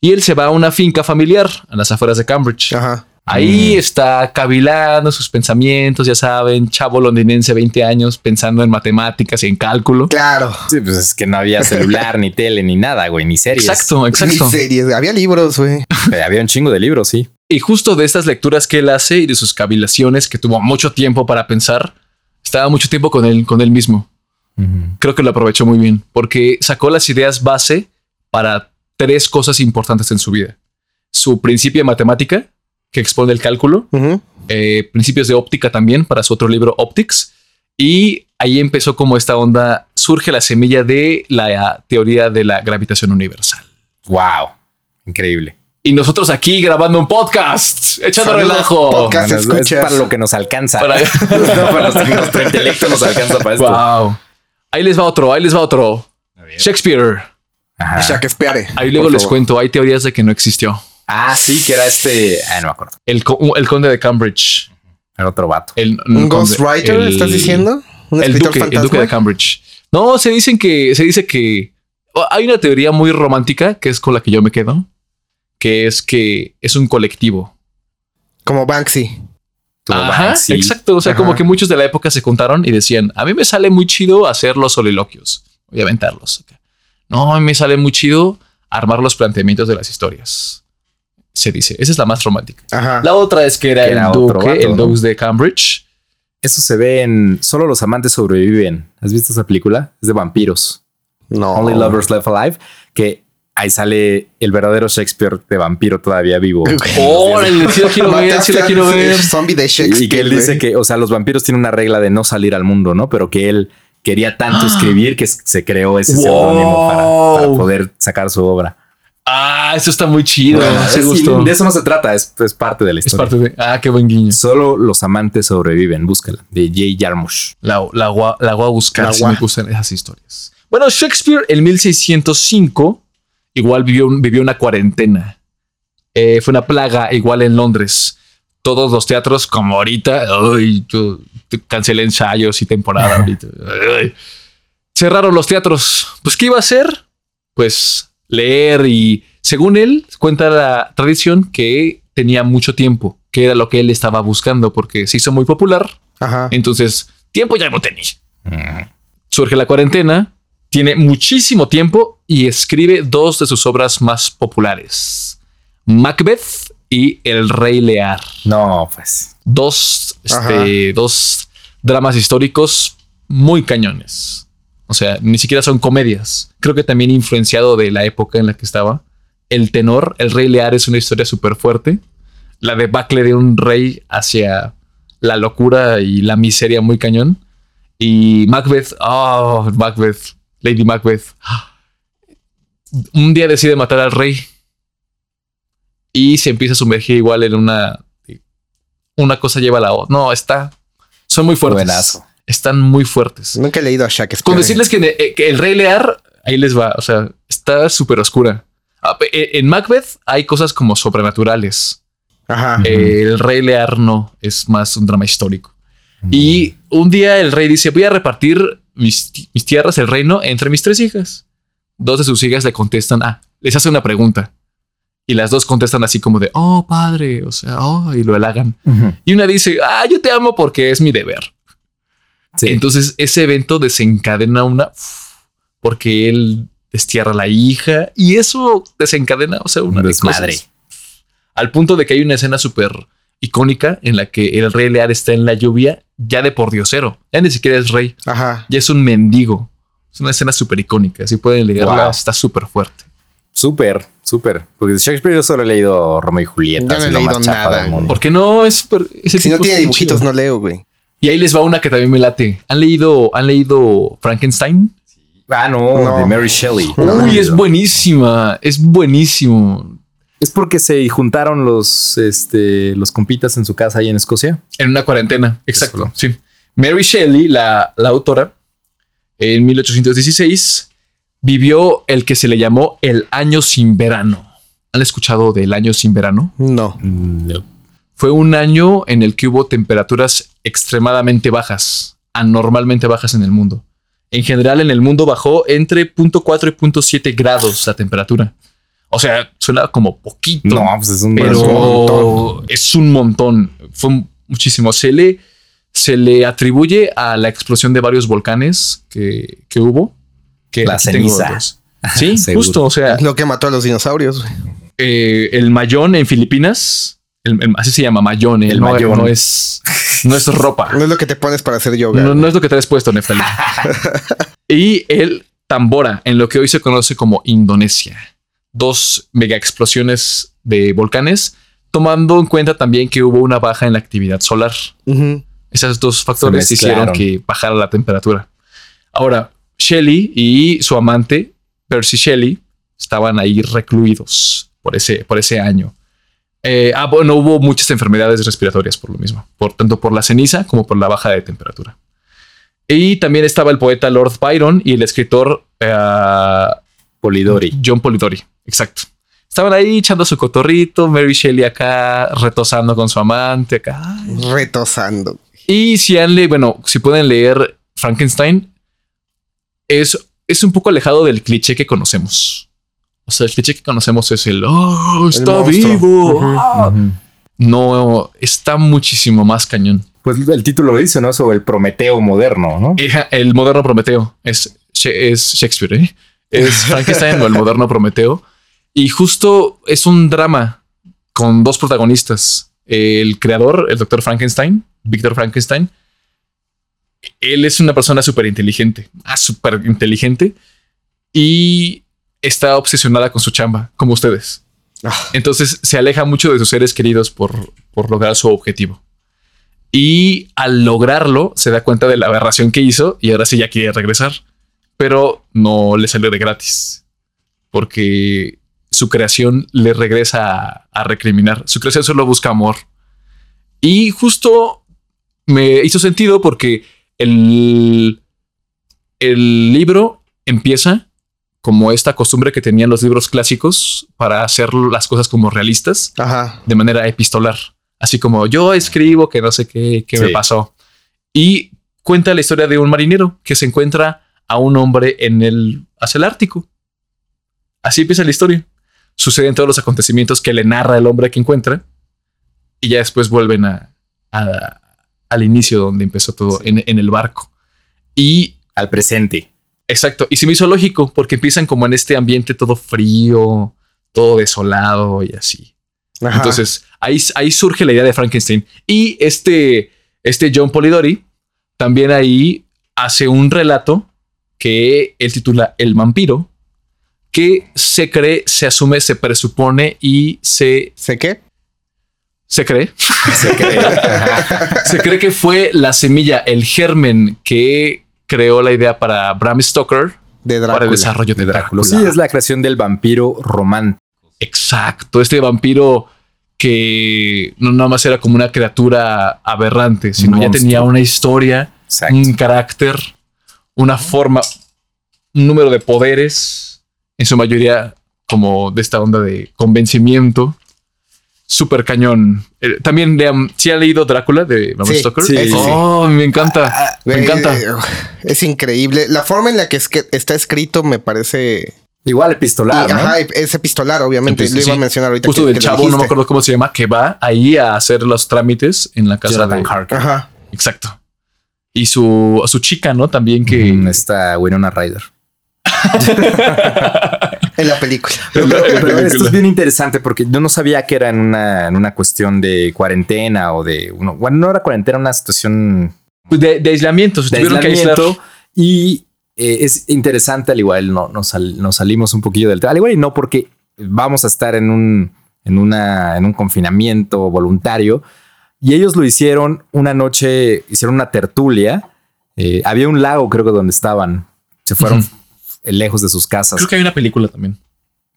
Y él se va a una finca familiar a las afueras de Cambridge. Ajá. Ahí está cavilando sus pensamientos, ya saben, chavo londinense, 20 años, pensando en matemáticas y en cálculo. Claro. Sí, pues es que no había celular, ni tele, ni nada, güey, ni series. Exacto, exacto. Ni series. Había libros, güey. Había un chingo de libros, sí. Y justo de estas lecturas que él hace y de sus cavilaciones, que tuvo mucho tiempo para pensar, estaba mucho tiempo con él, con él mismo. Creo que lo aprovechó muy bien, porque sacó las ideas base para tres cosas importantes en su vida. Su principio de matemática, que expone el cálculo, eh, principios de óptica también para su otro libro Optics. Y ahí empezó como esta onda, surge la semilla de la teoría de la gravitación universal. Wow. Increíble. Y nosotros aquí grabando un podcast, echando Saludos, relajo. podcast. Bueno, es- para lo que nos alcanza. Para- No, para los- nuestro intelecto nos alcanza para esto. Wow. Ahí les va otro, ahí les va otro. Shakespeare. Ajá. Shakespeare. Ahí luego les cuento, hay teorías de que no existió. Ah, sí, que era este. Ah, no me acuerdo. El, co- el conde de Cambridge. Era otro vato. El, ¿Un el ghostwriter, el- estás diciendo? ¿Un El escritor duque, el duque de Cambridge. No, se dicen que se dice que hay una teoría muy romántica que es con la que yo me quedo, que es que es un colectivo. Como Banksy. Ajá, Banksy. exacto. O sea, Ajá. como que muchos de la época se juntaron y decían, a mí me sale muy chido hacer los soliloquios. Voy a aventarlos. No, a mí me sale muy chido armar los planteamientos de las historias. Se dice, esa es la más romántica. Ajá. La otra es que era Que el era duque, vato, el de Cambridge. Eso se ve en Solo los amantes sobreviven. ¿Has visto esa película? Es de vampiros. No. Only Lovers Left Alive. Que ahí sale el verdadero Shakespeare de vampiro todavía vivo. Órale, sí la quiero ver, sí Mataste la al quiero ver. Zombie de Shakespeare. Y que él dice que, o sea, los vampiros tienen una regla de no salir al mundo, ¿no? Pero que él quería tanto escribir que se creó ese Wow. seudónimo para, para poder sacar su obra. Ah, eso está muy chido. Bueno, se es- gustó. de eso no se trata, es, es parte de la Es historia. parte de. Ah, qué buen guiño. Solo los amantes sobreviven, búscala, de Jay Jarmusch. La, la, voy a buscar La si me gustan esas historias. Bueno, Shakespeare en 1605 igual vivió, un- vivió una cuarentena. Eh, fue una plaga igual en Londres. Todos los teatros, como ahorita, ay, yo cancelé ensayos y temporada ahorita. Ay. Cerraron los teatros. Pues, ¿qué iba a hacer? Pues leer y, según él, cuenta la tradición que tenía mucho tiempo, que era lo que él estaba buscando, porque se hizo muy popular Ajá. entonces, tiempo ya no tenía. Surge la cuarentena, tiene muchísimo tiempo y escribe dos de sus obras más populares: Macbeth y El Rey Lear. No, pues. Dos, este, dos dramas históricos muy cañones. O sea, ni siquiera son comedias. Creo que también influenciado de la época en la que estaba. El tenor, El Rey Lear es una historia súper fuerte. La debacle de un rey hacia la locura y la miseria muy cañón. Y Macbeth, oh, Macbeth, Lady Macbeth. Un día decide matar al rey y se empieza a sumergir igual en una. Una cosa lleva a la otra. No, está. Son muy fuertes. Buenazo. Están muy fuertes. Nunca he leído a Shakespeare. Con decirles que, eh, que el Rey Lear, ahí les va. O sea, está súper oscura. Ah, eh, En Macbeth hay cosas como sobrenaturales. Ajá. Eh, El Rey Lear no, es más un drama histórico. Y un día el rey dice: Voy a repartir mis, ti- mis tierras, el reino, entre mis tres hijas. Dos de sus hijas le contestan: Ah, les hace una pregunta. Y las dos contestan así como de: Oh, padre, o sea, oh, y lo halagan. Y una dice: Ah, yo te amo porque es mi deber. Sí. Entonces ese evento desencadena una porque él destierra a la hija y eso desencadena, o sea, una Un de desmadre. Al punto de que hay una escena súper icónica en la que el rey Lear está en la lluvia ya de por diosero. Ya ni siquiera es rey, Ajá. ya es un mendigo. Es una escena súper icónica. Si pueden leerla, Wow. está súper fuerte. Súper, súper. Porque de Shakespeare yo solo he leído Romeo y Julieta. Yo no he leído nada, del mundo. ¿Por qué no? Es súper. ese Si no tiene dibujitos, chido. no leo, güey. Y ahí les va una que también me late. ¿Han leído, ¿han leído Frankenstein? Ah, no, No. de Mary Shelley. Uy, es buenísima. Es buenísimo. Es porque se juntaron los, este, los compitas en su casa ahí en Escocia. En una cuarentena. Exacto. Eso. Sí. Mary Shelley, la, la autora, en 1816 vivió el que se le llamó el año sin verano. ¿Han escuchado del año sin verano? No. Fue un año en el que hubo temperaturas extremadamente bajas, anormalmente bajas en el mundo. En general, en el mundo bajó entre 0.4 y 0.7 grados la temperatura. O sea, suena como poquito. No, pues es un pero es un montón. es un montón. Fue muchísimo. Se le, se le atribuye a la explosión de varios volcanes que, que hubo. Que La ceniza. Sí, justo. O sea, Es lo que mató a los dinosaurios. eh, el Mayón en Filipinas, el- el- así se llama Mayón. El no, Mayón. no es, no es ropa. No es lo que te pones para hacer yoga. No, no es lo que traes puesto, Neftalí. y el Tambora, en lo que hoy se conoce como Indonesia. Dos mega explosiones de volcanes, tomando en cuenta también que hubo una baja en la actividad solar. Ujú. Esos dos factores hicieron que bajara la temperatura. Ahora, Shelley y su amante, Percy Shelley, estaban ahí recluidos por ese, por ese año. Eh, ah, bueno, hubo muchas enfermedades respiratorias por lo mismo, por tanto por la ceniza como por la baja de temperatura. Y también estaba el poeta Lord Byron y el escritor eh, Polidori. John Polidori. Exacto. Estaban ahí echando su cotorrito, Mary Shelley acá retosando con su amante acá. Retosando. Y si han le, bueno, si pueden leer Frankenstein, es, es un poco alejado del cliché que conocemos. O sea, el cliché que conocemos es el oh, está vivo. Ah". No, está muchísimo más cañón. Pues el título lo dice, ¿no? Sobre el Prometeo moderno, ¿no? El moderno Prometeo es, es Shakespeare, ¿eh? Es Frankenstein o el moderno Prometeo. Y justo es un drama con dos protagonistas. El creador, el doctor Frankenstein, Víctor Frankenstein. Él es una persona súper inteligente, ah, súper inteligente y está obsesionada con su chamba, como ustedes. Ah, Entonces se aleja mucho de sus seres queridos por, por lograr su objetivo. Y al lograrlo, se da cuenta de la aberración que hizo y ahora sí ya quiere regresar. Pero no le sale de gratis. Porque su creación le regresa a, a recriminar. Su creación solo busca amor. Y justo me hizo sentido porque el, el libro empieza como esta costumbre que tenían los libros clásicos para hacer las cosas como realistas Ajá. de manera epistolar. Así como yo escribo que no sé qué, qué me pasó. Y cuenta la historia de un marinero que se encuentra a un hombre en el hacia el Ártico. Así empieza la historia. Suceden todos los acontecimientos que le narra el hombre que encuentra y ya después vuelven a, a- al inicio donde empezó todo en, en el barco. Y Al presente. Exacto. Y se me hizo lógico porque empiezan como en este ambiente todo frío, todo desolado y así. Ajá. Entonces ahí, ahí surge la idea de Frankenstein. Y este, este John Polidori también ahí hace un relato que él titula El vampiro, que se cree, se asume, se presupone y se, ¿Sé qué? Se cree, Se cree. se cree que fue la semilla, el germen que creó la idea para Bram Stoker De para el desarrollo de Drácula. Sí, es la creación del vampiro romántico. Exacto, este vampiro que no nada más era como una criatura aberrante, sino ya tenía una historia, Exacto. un carácter, una forma, un número de poderes, en su mayoría como de esta onda de convencimiento. Súper cañón. Eh, también lean, si ha leído Drácula de Bram Sí, Stoker. sí, sí, sí. Oh, me encanta. Me Güey, encanta. eh, Es increíble. La forma en la que es que está escrito me parece. Igual epistolar, y, ¿no? Ajá, es epistolar, obviamente. Lo iba sí. a mencionar ahorita. Justo que- del que chavo, no me acuerdo cómo se llama, que va ahí a hacer los trámites en la casa Jonathan de Harker. Ajá. Exacto. Y su, su chica, ¿no? También que. Mm, Está Winona Ryder. En la película. Pero, pero- pero esto es bien interesante porque yo no sabía que era en una, en una cuestión de cuarentena o de uno. Bueno, no era cuarentena, una situación Pues de, de aislamiento. Se de tuvieron que aislar. aislamiento. Y eh, es interesante, al igual no, nos, sal- nos salimos un poquillo del tema, al igual y no porque vamos a estar en un, en, una, en un confinamiento voluntario y ellos lo hicieron una noche, hicieron una tertulia. eh, había un lago, creo que donde estaban, se fueron. Lejos de sus casas. Creo que hay una película también.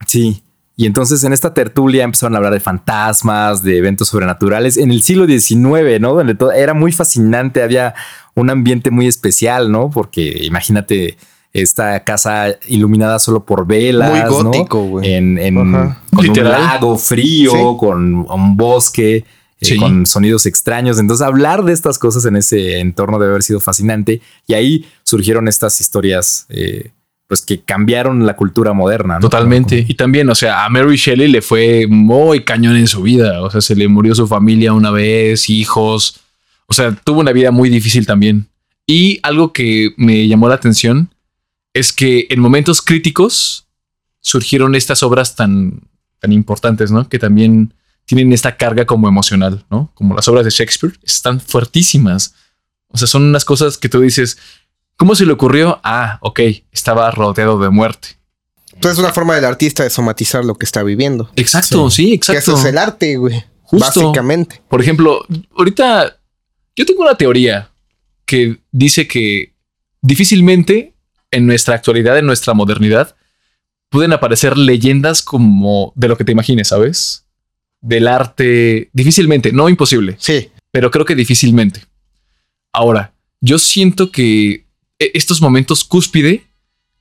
Sí. Y entonces en esta tertulia empezaron a hablar de fantasmas, de eventos sobrenaturales en el siglo XIX, ¿no? Donde todo era muy fascinante, había un ambiente muy especial, ¿no? Porque imagínate esta casa iluminada solo por velas, Muy ¿no? gótico, güey. En, en- Ajá. con Literal. un lago frío, Sí. con un bosque, eh, Sí. con sonidos extraños. Entonces hablar de estas cosas en ese entorno debe haber sido fascinante. Y ahí surgieron estas historias, eh, pues que cambiaron la cultura moderna. ¿no? Totalmente. Y también, o sea, a Mary Shelley le fue muy cañón en su vida. O sea, se le murió su familia una vez, hijos. O sea, tuvo una vida muy difícil también. Y algo que me llamó la atención es que en momentos críticos surgieron estas obras tan, tan importantes, ¿no? Que también tienen esta carga como emocional, ¿no? Como las obras de Shakespeare, están fuertísimas. O sea, son unas cosas que tú dices, ¿cómo se le ocurrió? Ah, ok, estaba rodeado de muerte. Entonces es una forma del artista de somatizar lo que está viviendo. Exacto, sí, Que exacto. eso es el arte, güey. Justo. Básicamente. Por ejemplo, ahorita yo tengo una teoría que dice que difícilmente en nuestra actualidad, en nuestra modernidad, pueden aparecer leyendas como de lo que te imagines, ¿sabes? Del arte, difícilmente, no imposible, Sí. pero creo que difícilmente. Ahora, yo siento que estos momentos cúspide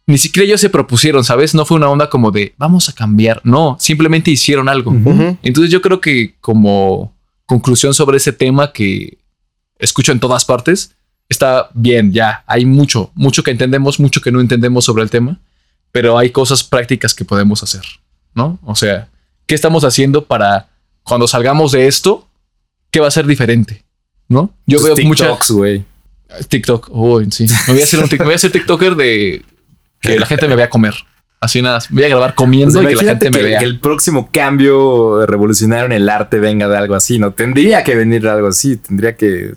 ni siquiera ellos se propusieron, ¿sabes? No fue una onda como de vamos a cambiar, no, simplemente hicieron algo. Ujú. Entonces yo creo que como conclusión sobre ese tema que escucho en todas partes, está bien, ya, hay mucho, mucho que entendemos, mucho que no entendemos sobre el tema, pero hay cosas prácticas que podemos hacer, ¿no? O sea, ¿qué estamos haciendo para cuando salgamos de esto, qué va a ser diferente? ¿No? Yo Tus veo mucha TikToks, güey. TikTok, uy, sí. Me voy a hacer un me voy a hacer TikToker de que la gente me vea comer. Así nada, voy a grabar comiendo y que la gente me vea. que el próximo cambio revolucionario en el arte venga de algo así, ¿no? Tendría que venir de algo así, tendría que,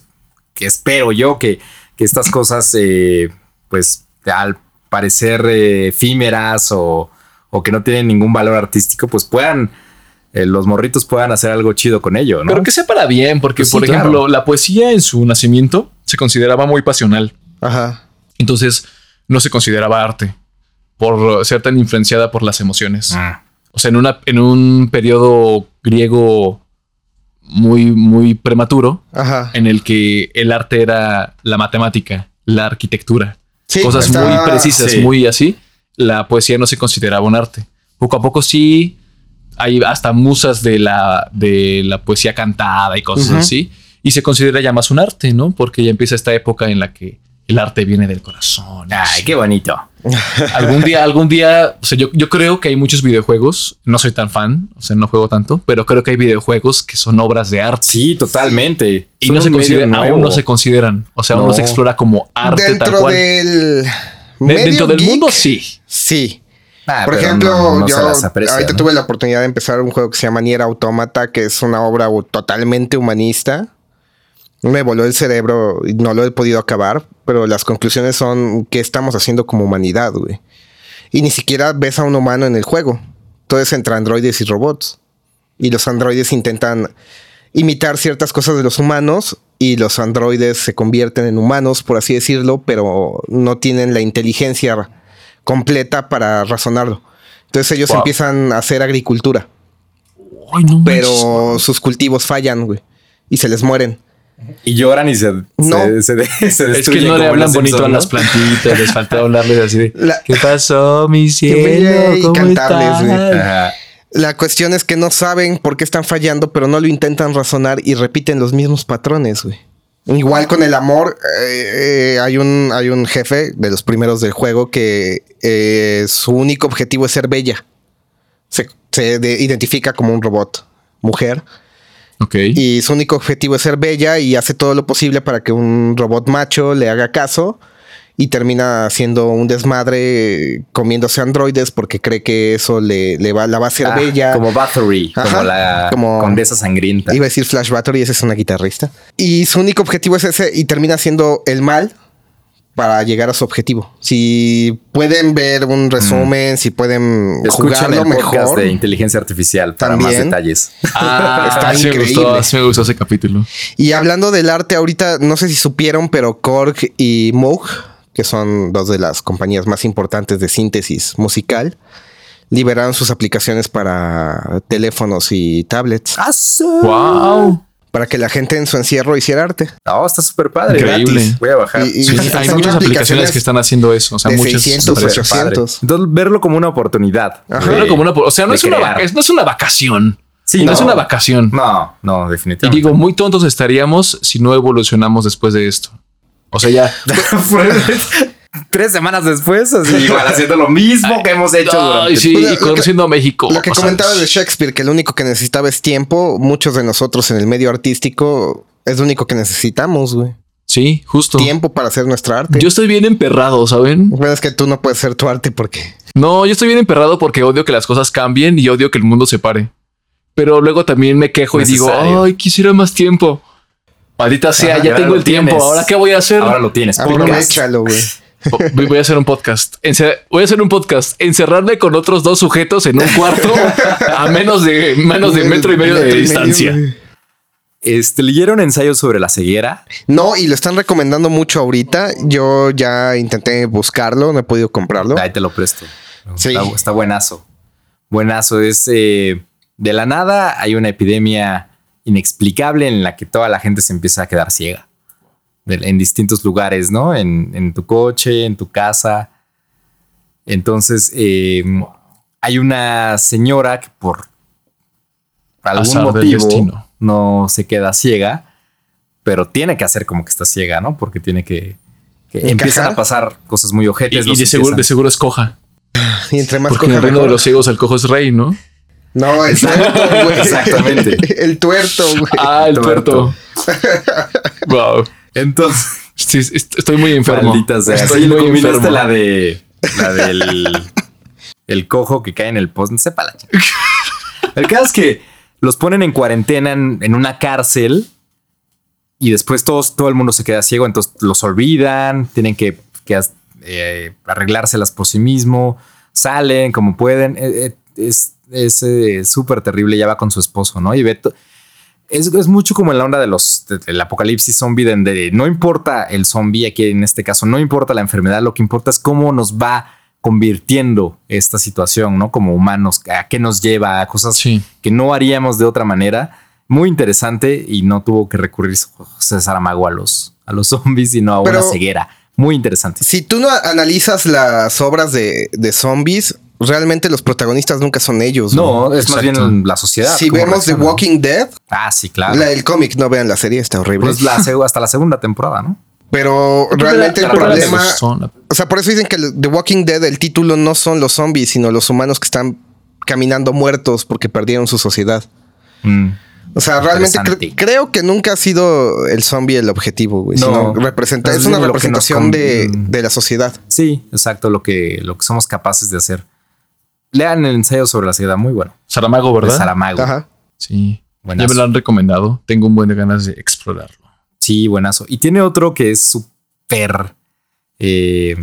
que espero yo que, que estas cosas, eh, pues al parecer eh, efímeras o, o que no tienen ningún valor artístico, pues puedan, eh, los morritos puedan hacer algo chido con ello, ¿no? Pero que sea para bien, porque Pues sí, por claro. ejemplo, la poesía en su nacimiento se consideraba muy pasional. Ajá. Entonces no se consideraba arte por ser tan influenciada por las emociones. Ah, O sea, en, una, en un periodo griego muy, muy prematuro, Ajá. en el que el arte era la matemática, la arquitectura, Sí, cosas está- muy precisas, sí. muy así, la poesía no se consideraba un arte. Poco a poco sí hay hasta musas de la, de la poesía cantada y cosas así, y se considera ya más un arte, ¿no? Porque ya empieza esta época en la que el arte viene del corazón. Ay, qué bonito. Algún día, algún día, o sea, yo, yo creo que hay muchos videojuegos, no soy tan fan, o sea, no juego tanto, pero creo que hay videojuegos que son obras de arte. Sí, totalmente. Y Son no se consideran, aún no se consideran, o sea, aún no se No. explora como arte tal Dentro cual. del. De- medio dentro del geek, mundo, sí. Sí. Ah, Por ejemplo, no- no yo aprecia, ahorita ¿no? tuve la oportunidad de empezar un juego que se llama Nier Automata, que es una obra totalmente humanista. Me voló el cerebro y no lo he podido acabar, pero las conclusiones son qué estamos haciendo como humanidad, güey. Y ni siquiera ves a un humano en el juego. Todo es entre androides y robots. Y los androides intentan imitar ciertas cosas de los humanos y los androides se convierten en humanos, por así decirlo, pero no tienen la inteligencia completa para razonarlo. Entonces ellos Wow. empiezan a hacer agricultura, Ay, no pero sus cultivos fallan, güey, y se les mueren. Y lloran y se, No. se, se, de- se Es que no le hablan bonito a las plantitas, les faltó hablarles así de La- ¿Qué pasó, mi cielo? y ¿Cómo cantarles, güey. estás?" Ajá. La cuestión es que no saben por qué están fallando, pero no lo intentan razonar y repiten los mismos patrones, güey. Igual con el amor, eh, eh, hay, un, hay un jefe de los primeros del juego que eh, su único objetivo es ser bella. Se, se de- identifica como un robot, mujer, Y su único objetivo es ser bella y hace todo lo posible para que un robot macho le haga caso y termina haciendo un desmadre comiéndose androides porque cree que eso le, le va, la va a hacer Ah, bella. Como Bathory, Ajá, como la como- condesa sangrienta. Iba a decir Flash Battery, esa es una guitarrista. Y su único objetivo es ese y termina siendo el mal para llegar a su objetivo. Si pueden ver un resumen, si pueden Escuchen jugarlo el podcast mejor. de inteligencia artificial para más También. detalles. Ah, Está sí me increíble. gustó, sí me gustó ese capítulo. Y hablando del arte, ahorita no sé si supieron, pero Korg y Moog, que son dos de las compañías más importantes de síntesis musical, liberaron sus aplicaciones para teléfonos y tablets ¡Ah! Wow. Para que la gente en su encierro hiciera arte. No, está súper padre. Increíble. Gratis. Voy a bajar. Y- y- Sí, hay muchas aplicaciones aplicaciones que están haciendo eso. O sea, de muchas. 600, Súper 800. padre. Entonces, verlo como una oportunidad. Ajá. Verlo como una- o sea, no es una, crear. vaca- es- no es una vacación. Sí, no, es una vacación. No, no, Y definitivamente. digo, muy tontos estaríamos si no evolucionamos después de esto. O sea, ya. Tres semanas después, así, igual haciendo lo mismo que hemos hecho Ay, durante sí, y conociendo a México. Lo que comentaba de Shakespeare, que lo único que necesitaba es tiempo, muchos de nosotros en el medio artístico es lo único que necesitamos, güey. Sí, justo. Tiempo para hacer nuestra arte. Yo estoy bien emperrado, ¿saben? Bueno, es que tú no puedes hacer tu arte porque No, yo estoy bien emperrado porque odio que las cosas cambien y odio que el mundo se pare. Pero luego también me quejo y digo, ay, quisiera más tiempo. Maldita sea, Ajá, ya tengo el tiempo. tienes. ¿Ahora qué voy a hacer? Ahora lo tienes. Aprovechalo, güey. Voy a hacer un podcast. Voy a hacer un podcast. Encerrarme con otros dos sujetos en un cuarto a menos de menos de metro y medio de distancia. Este, ¿leyeron ensayos sobre la ceguera? No, y lo están recomendando mucho ahorita. Yo ya intenté buscarlo, no he podido comprarlo. Ahí te lo presto. Sí. Está, está buenazo. Buenazo. Es eh, de la nada. Hay una epidemia inexplicable en la que toda la gente se empieza a quedar ciega. En distintos lugares, ¿no? En, en tu coche, en tu casa. Entonces, eh, hay una señora que por algún motivo no se queda ciega, pero tiene que hacer como que está ciega, ¿no? Porque tiene que, empiezan a pasar cosas muy ojetes. y de seguro, de seguro es coja. Y entre más Porque en el coja, reino de los ciegos el cojo es rey, ¿no? No, el tuerto, güey. Exactamente. el tuerto, güey. Ah, el Tuerto. tuerto. wow. Entonces, Sí, estoy muy enfermo. maldita sea. Estoy Sí, muy enfermo. la de la del el cojo que cae en el post. Sepa la chica. El caso es que los ponen en cuarentena en, en una cárcel y después todos, todo el mundo se queda ciego. Entonces los olvidan, tienen que, que, eh, arreglárselas por sí mismo, salen como pueden. Eh, eh, es es eh, súper terrible. Ya va con su esposo, no? Y ve es, es mucho como en la onda de los de- del apocalipsis zombie, donde no importa el zombie aquí en este caso, no importa la enfermedad, lo que importa es cómo nos va convirtiendo esta situación, ¿no? Como humanos, a qué nos lleva, a cosas Sí. que no haríamos de otra manera. Muy interesante y no tuvo que recurrir José Saramago a los, a los zombies, sino a Pero- una ceguera. Muy interesante. Si tú no analizas las obras de, de zombies, realmente los protagonistas nunca son ellos. No, es más bien la sociedad. Si vemos The reacciona. Walking Dead, Ah, sí, claro. la, el cómic, no vean la serie, está horrible. Pues la, hasta la segunda temporada, ¿no? Pero realmente el problema, o sea, por eso dicen que The Walking Dead, el título no son los zombies, sino los humanos que están caminando muertos porque perdieron su sociedad. Mm. O sea, realmente cre- creo que nunca ha sido el zombie el objetivo, güey. No. sino representa, Es una representación de, de la sociedad. Sí, exacto, lo que, lo que somos capaces de hacer. Lean el ensayo sobre la ciudad, muy bueno. Saramago, De ¿verdad? Saramago. Ajá. Sí. Buenazo. Ya me lo han recomendado. Tengo un buen de ganas de explorarlo. Sí, buenazo. Y tiene otro que es súper eh,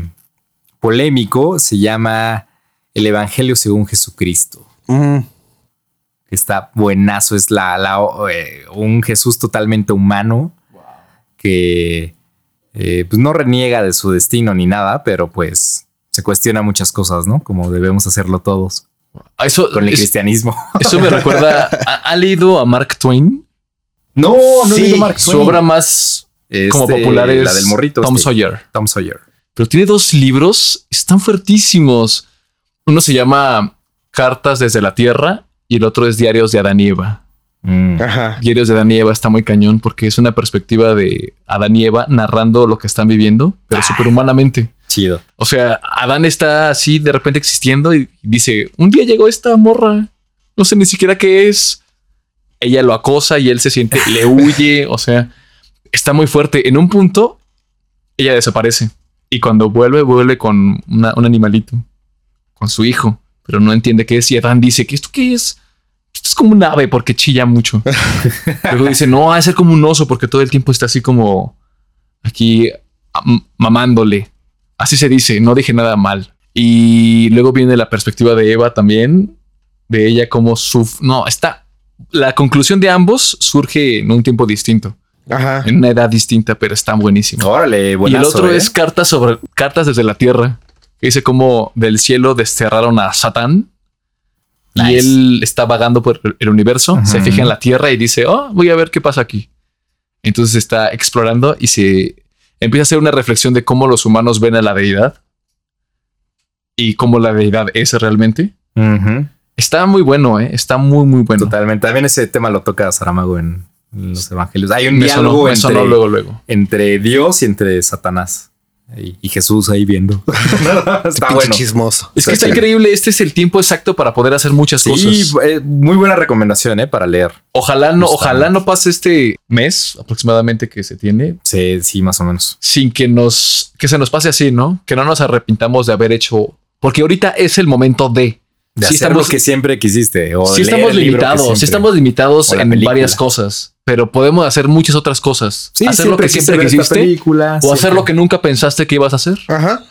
polémico, se llama El Evangelio según Jesucristo. Mm. Está buenazo, es la, la- eh, un Jesús totalmente humano que eh, pues no reniega de su destino ni nada, pero pues se cuestiona muchas cosas, ¿no? Como debemos hacerlo todos Eso, con el es- cristianismo. eso me recuerda. ¿ha, leído a Mark Twain? No, no he leído Mark Su obra más como Este, popular es la del morrito. Tom este, Sawyer. Tom Sawyer. Pero tiene dos libros, están fuertísimos. Uno se llama Cartas desde la Tierra y el otro es Diarios de Adán y Eva. Mm. Ajá. Diarios de Adán y Eva está muy cañón porque es una perspectiva de Adán y Eva narrando lo que están viviendo, pero superhumanamente. Chido. O sea, Adán está así de repente existiendo y dice, un día llegó esta morra, no sé ni siquiera qué es. Ella lo acosa y él se siente, le huye, o sea, está muy fuerte. En un punto, ella desaparece y cuando vuelve, vuelve con una- un animalito, con su hijo, pero no entiende qué es y Adán dice, ¿que esto qué es? Esto es como un ave porque chilla mucho. Luego dice, no, ha de ser como un oso porque todo el tiempo está así como aquí am- mamándole. Así se dice, no dije nada mal. Y luego viene la perspectiva de Eva también, de ella como su... No, está... La conclusión de ambos surge en un tiempo distinto, Ajá. en una edad distinta, pero está buenísimo. Órale, y el buenazo, otro ¿eh? es cartas sobre cartas desde la tierra. Que dice cómo del cielo desterraron a Satán. Y él está vagando por el universo, se fija en la tierra y dice, oh, voy a ver qué pasa aquí. Entonces está explorando y se empieza a hacer una reflexión de cómo los humanos ven a la deidad y cómo la deidad es realmente. Está muy bueno, ¿eh? está muy, muy bueno. Totalmente. También ese tema lo toca Saramago en, los evangelios. Hay un diálogo me entre, sonó luego, luego. entre Dios y entre Satanás. Y, Jesús ahí viendo. Está Pinche bueno. chismoso. Es que está Sí. increíble. Este es el tiempo exacto para poder hacer muchas Sí, cosas. eh, muy buena recomendación, ¿eh? Para leer. Ojalá no, Justamente. ojalá no pase este mes aproximadamente que se tiene Sí, sí, más o menos. sin que nos, que se nos pase así, ¿no? Que no nos arrepintamos de haber hecho, porque ahorita es el momento de. De Sí hacer estamos- lo que siempre quisiste. O Sí leer estamos el libro que limitados, sí siempre- estamos limitados en película. varias cosas, pero podemos hacer muchas otras cosas. Sí, hacer lo que siempre quisiste película, o siempre. hacer lo que nunca pensaste que ibas a hacer, Ajá.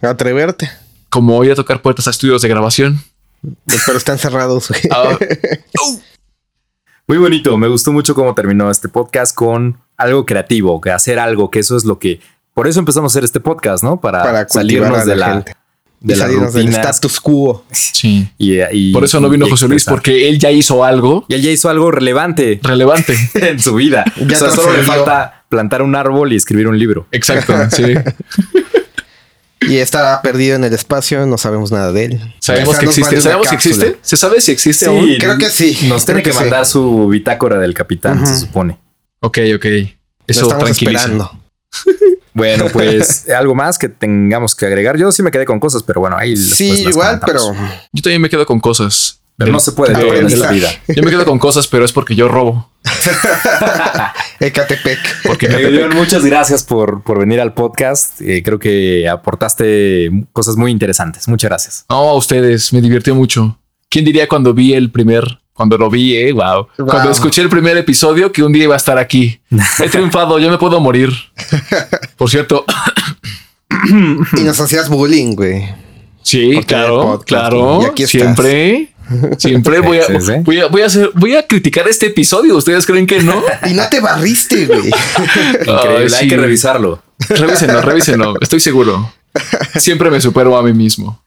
Atreverte. como ir a tocar puertas a estudios de grabación. Pero están cerrados. güey. Ah, Muy bonito. Me gustó mucho cómo terminó este podcast con algo creativo, que hacer algo, que eso es lo que. Por eso empezamos a hacer este podcast, ¿no? Para, Para salirnos a de la la, gente. De y las salirnos del status quo. sí. y, y- Por eso no vino José Luis, porque él ya hizo algo Y él ya hizo algo relevante relevante. en su vida. Ya o sea, solo le falta plantar un árbol y escribir un libro. Exacto, sí. Y está perdido en el espacio, no sabemos nada de él. Sabemos que existe. ¿Sabemos que cápsula. existe? ¿Se sabe si existe Sí, aún? creo que sí. Nos tiene que, que sí. mandar su bitácora del capitán, se supone. Ok, ok. Eso tranquiliza. esperando. Bueno, pues algo más que tengamos que agregar. Yo sí me quedé con cosas, pero bueno, ahí Sí, las igual, pero. Yo también me quedo con cosas. Pero no se puede Ah, todo en esta aprendizaje. vida. Yo me quedo con cosas, pero es porque yo robo. Ecatepec. Porque Eh, León, muchas gracias por, por venir al podcast. Eh, creo que aportaste cosas muy interesantes. Muchas gracias. No, a ustedes, me divirtió mucho. ¿Quién diría cuando vi el primer, cuando lo vi, eh? Wow. Wow. Cuando escuché el primer episodio que un día iba a estar aquí. He triunfado, yo me puedo morir. Por cierto, Y nos hacías bullying, güey. sí, Porque claro, podcast, claro. y aquí siempre, siempre voy a, Sí, sí. voy a, voy a hacer, voy a criticar este episodio. ¿Ustedes creen que no? Y no te barriste, güey. Increíble, Ay, sí. hay que revisarlo. Revísenlo, revísenlo. Estoy seguro. Siempre me supero a mí mismo.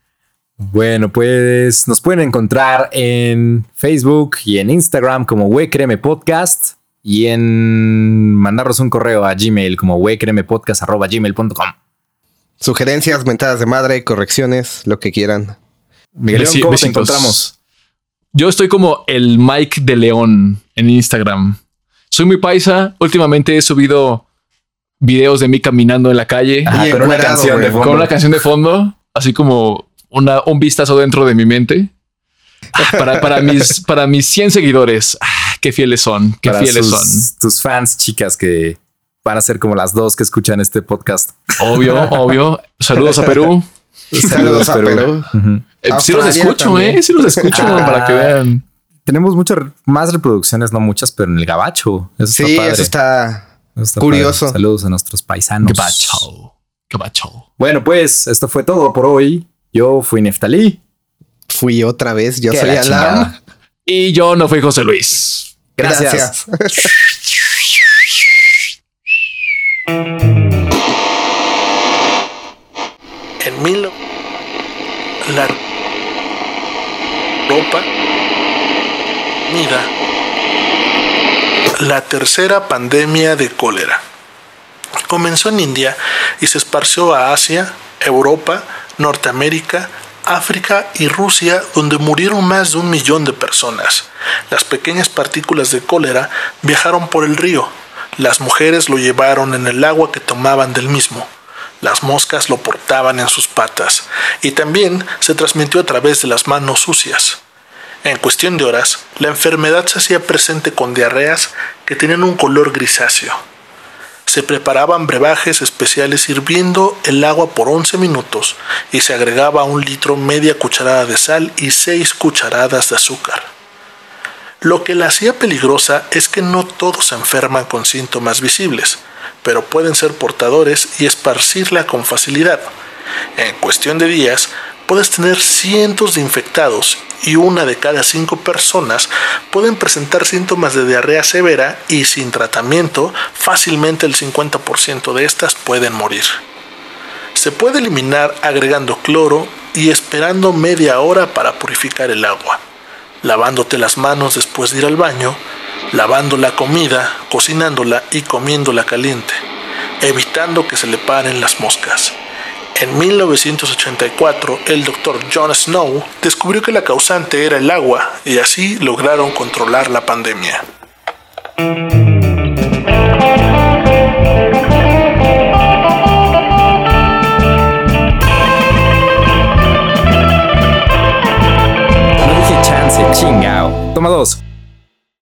Bueno, pues nos pueden encontrar en Facebook y en Instagram como Wecreme Podcast y en mandarnos un correo a Gmail como wecremepodcast.gmail.com. Sugerencias, mentadas de madre, correcciones, lo que quieran. Miguel, León, Besi- ¿cómo te besitos. encontramos? Yo estoy como el Mike de León en Instagram. Soy muy paisa. Últimamente he subido videos de mí caminando en la calle Ah, Y con una canción de fondo. con una canción de fondo, así como una, un vistazo dentro de mi mente. Ah, Para, para mis, para mis 100 seguidores. Ah, qué fieles son, qué Para fieles sus- son. Tus fans, chicas, que van a ser como las dos que escuchan este podcast. Obvio, obvio. Saludos a Perú. Saludos a Perú. Eh, sí los escucho, también. eh. Sí los escucho Ah. para que vean. Tenemos muchas más reproducciones, no muchas, pero en el gabacho. Eso Sí, está padre. eso está. Curioso. padre. Saludos a nuestros paisanos. Gabacho. Gabacho. Bueno, pues esto fue todo por hoy. Yo fui Neftalí. Fui otra vez. Yo soy la Alam. Y yo no fui José Luis. Gracias. En mil la ropa mira la tercera pandemia de cólera comenzó en India y se esparció a Asia, Europa, Norteamérica, África y Rusia, donde murieron más de un millón de personas. Las pequeñas partículas de cólera viajaron por el río. Las mujeres lo llevaron en el agua que tomaban del mismo. Las moscas lo portaban en sus patas y también se transmitió a través de las manos sucias. En cuestión de horas, la enfermedad se hacía presente con diarreas que tenían un color grisáceo. Se preparaban brebajes especiales hirviendo el agua por 11 minutos y se agregaba un litro media cucharada de sal y 6 cucharadas de azúcar. Lo que la hacía peligrosa es que no todos se enferman con síntomas visibles. pero pueden ser portadores y esparcirla con facilidad. En cuestión de días, puedes tener cientos de infectados y una de cada cinco personas pueden presentar síntomas de diarrea severa y sin tratamiento, fácilmente el 50% de estas pueden morir. Se puede eliminar agregando cloro y esperando media hora para purificar el agua, lavándote las manos después de ir al baño, lavando la comida, cocinándola y comiéndola caliente, evitando que se le paren las moscas. En 1984, el doctor John Snow descubrió que la causante era el agua y así lograron controlar la pandemia. chingao. Toma dos.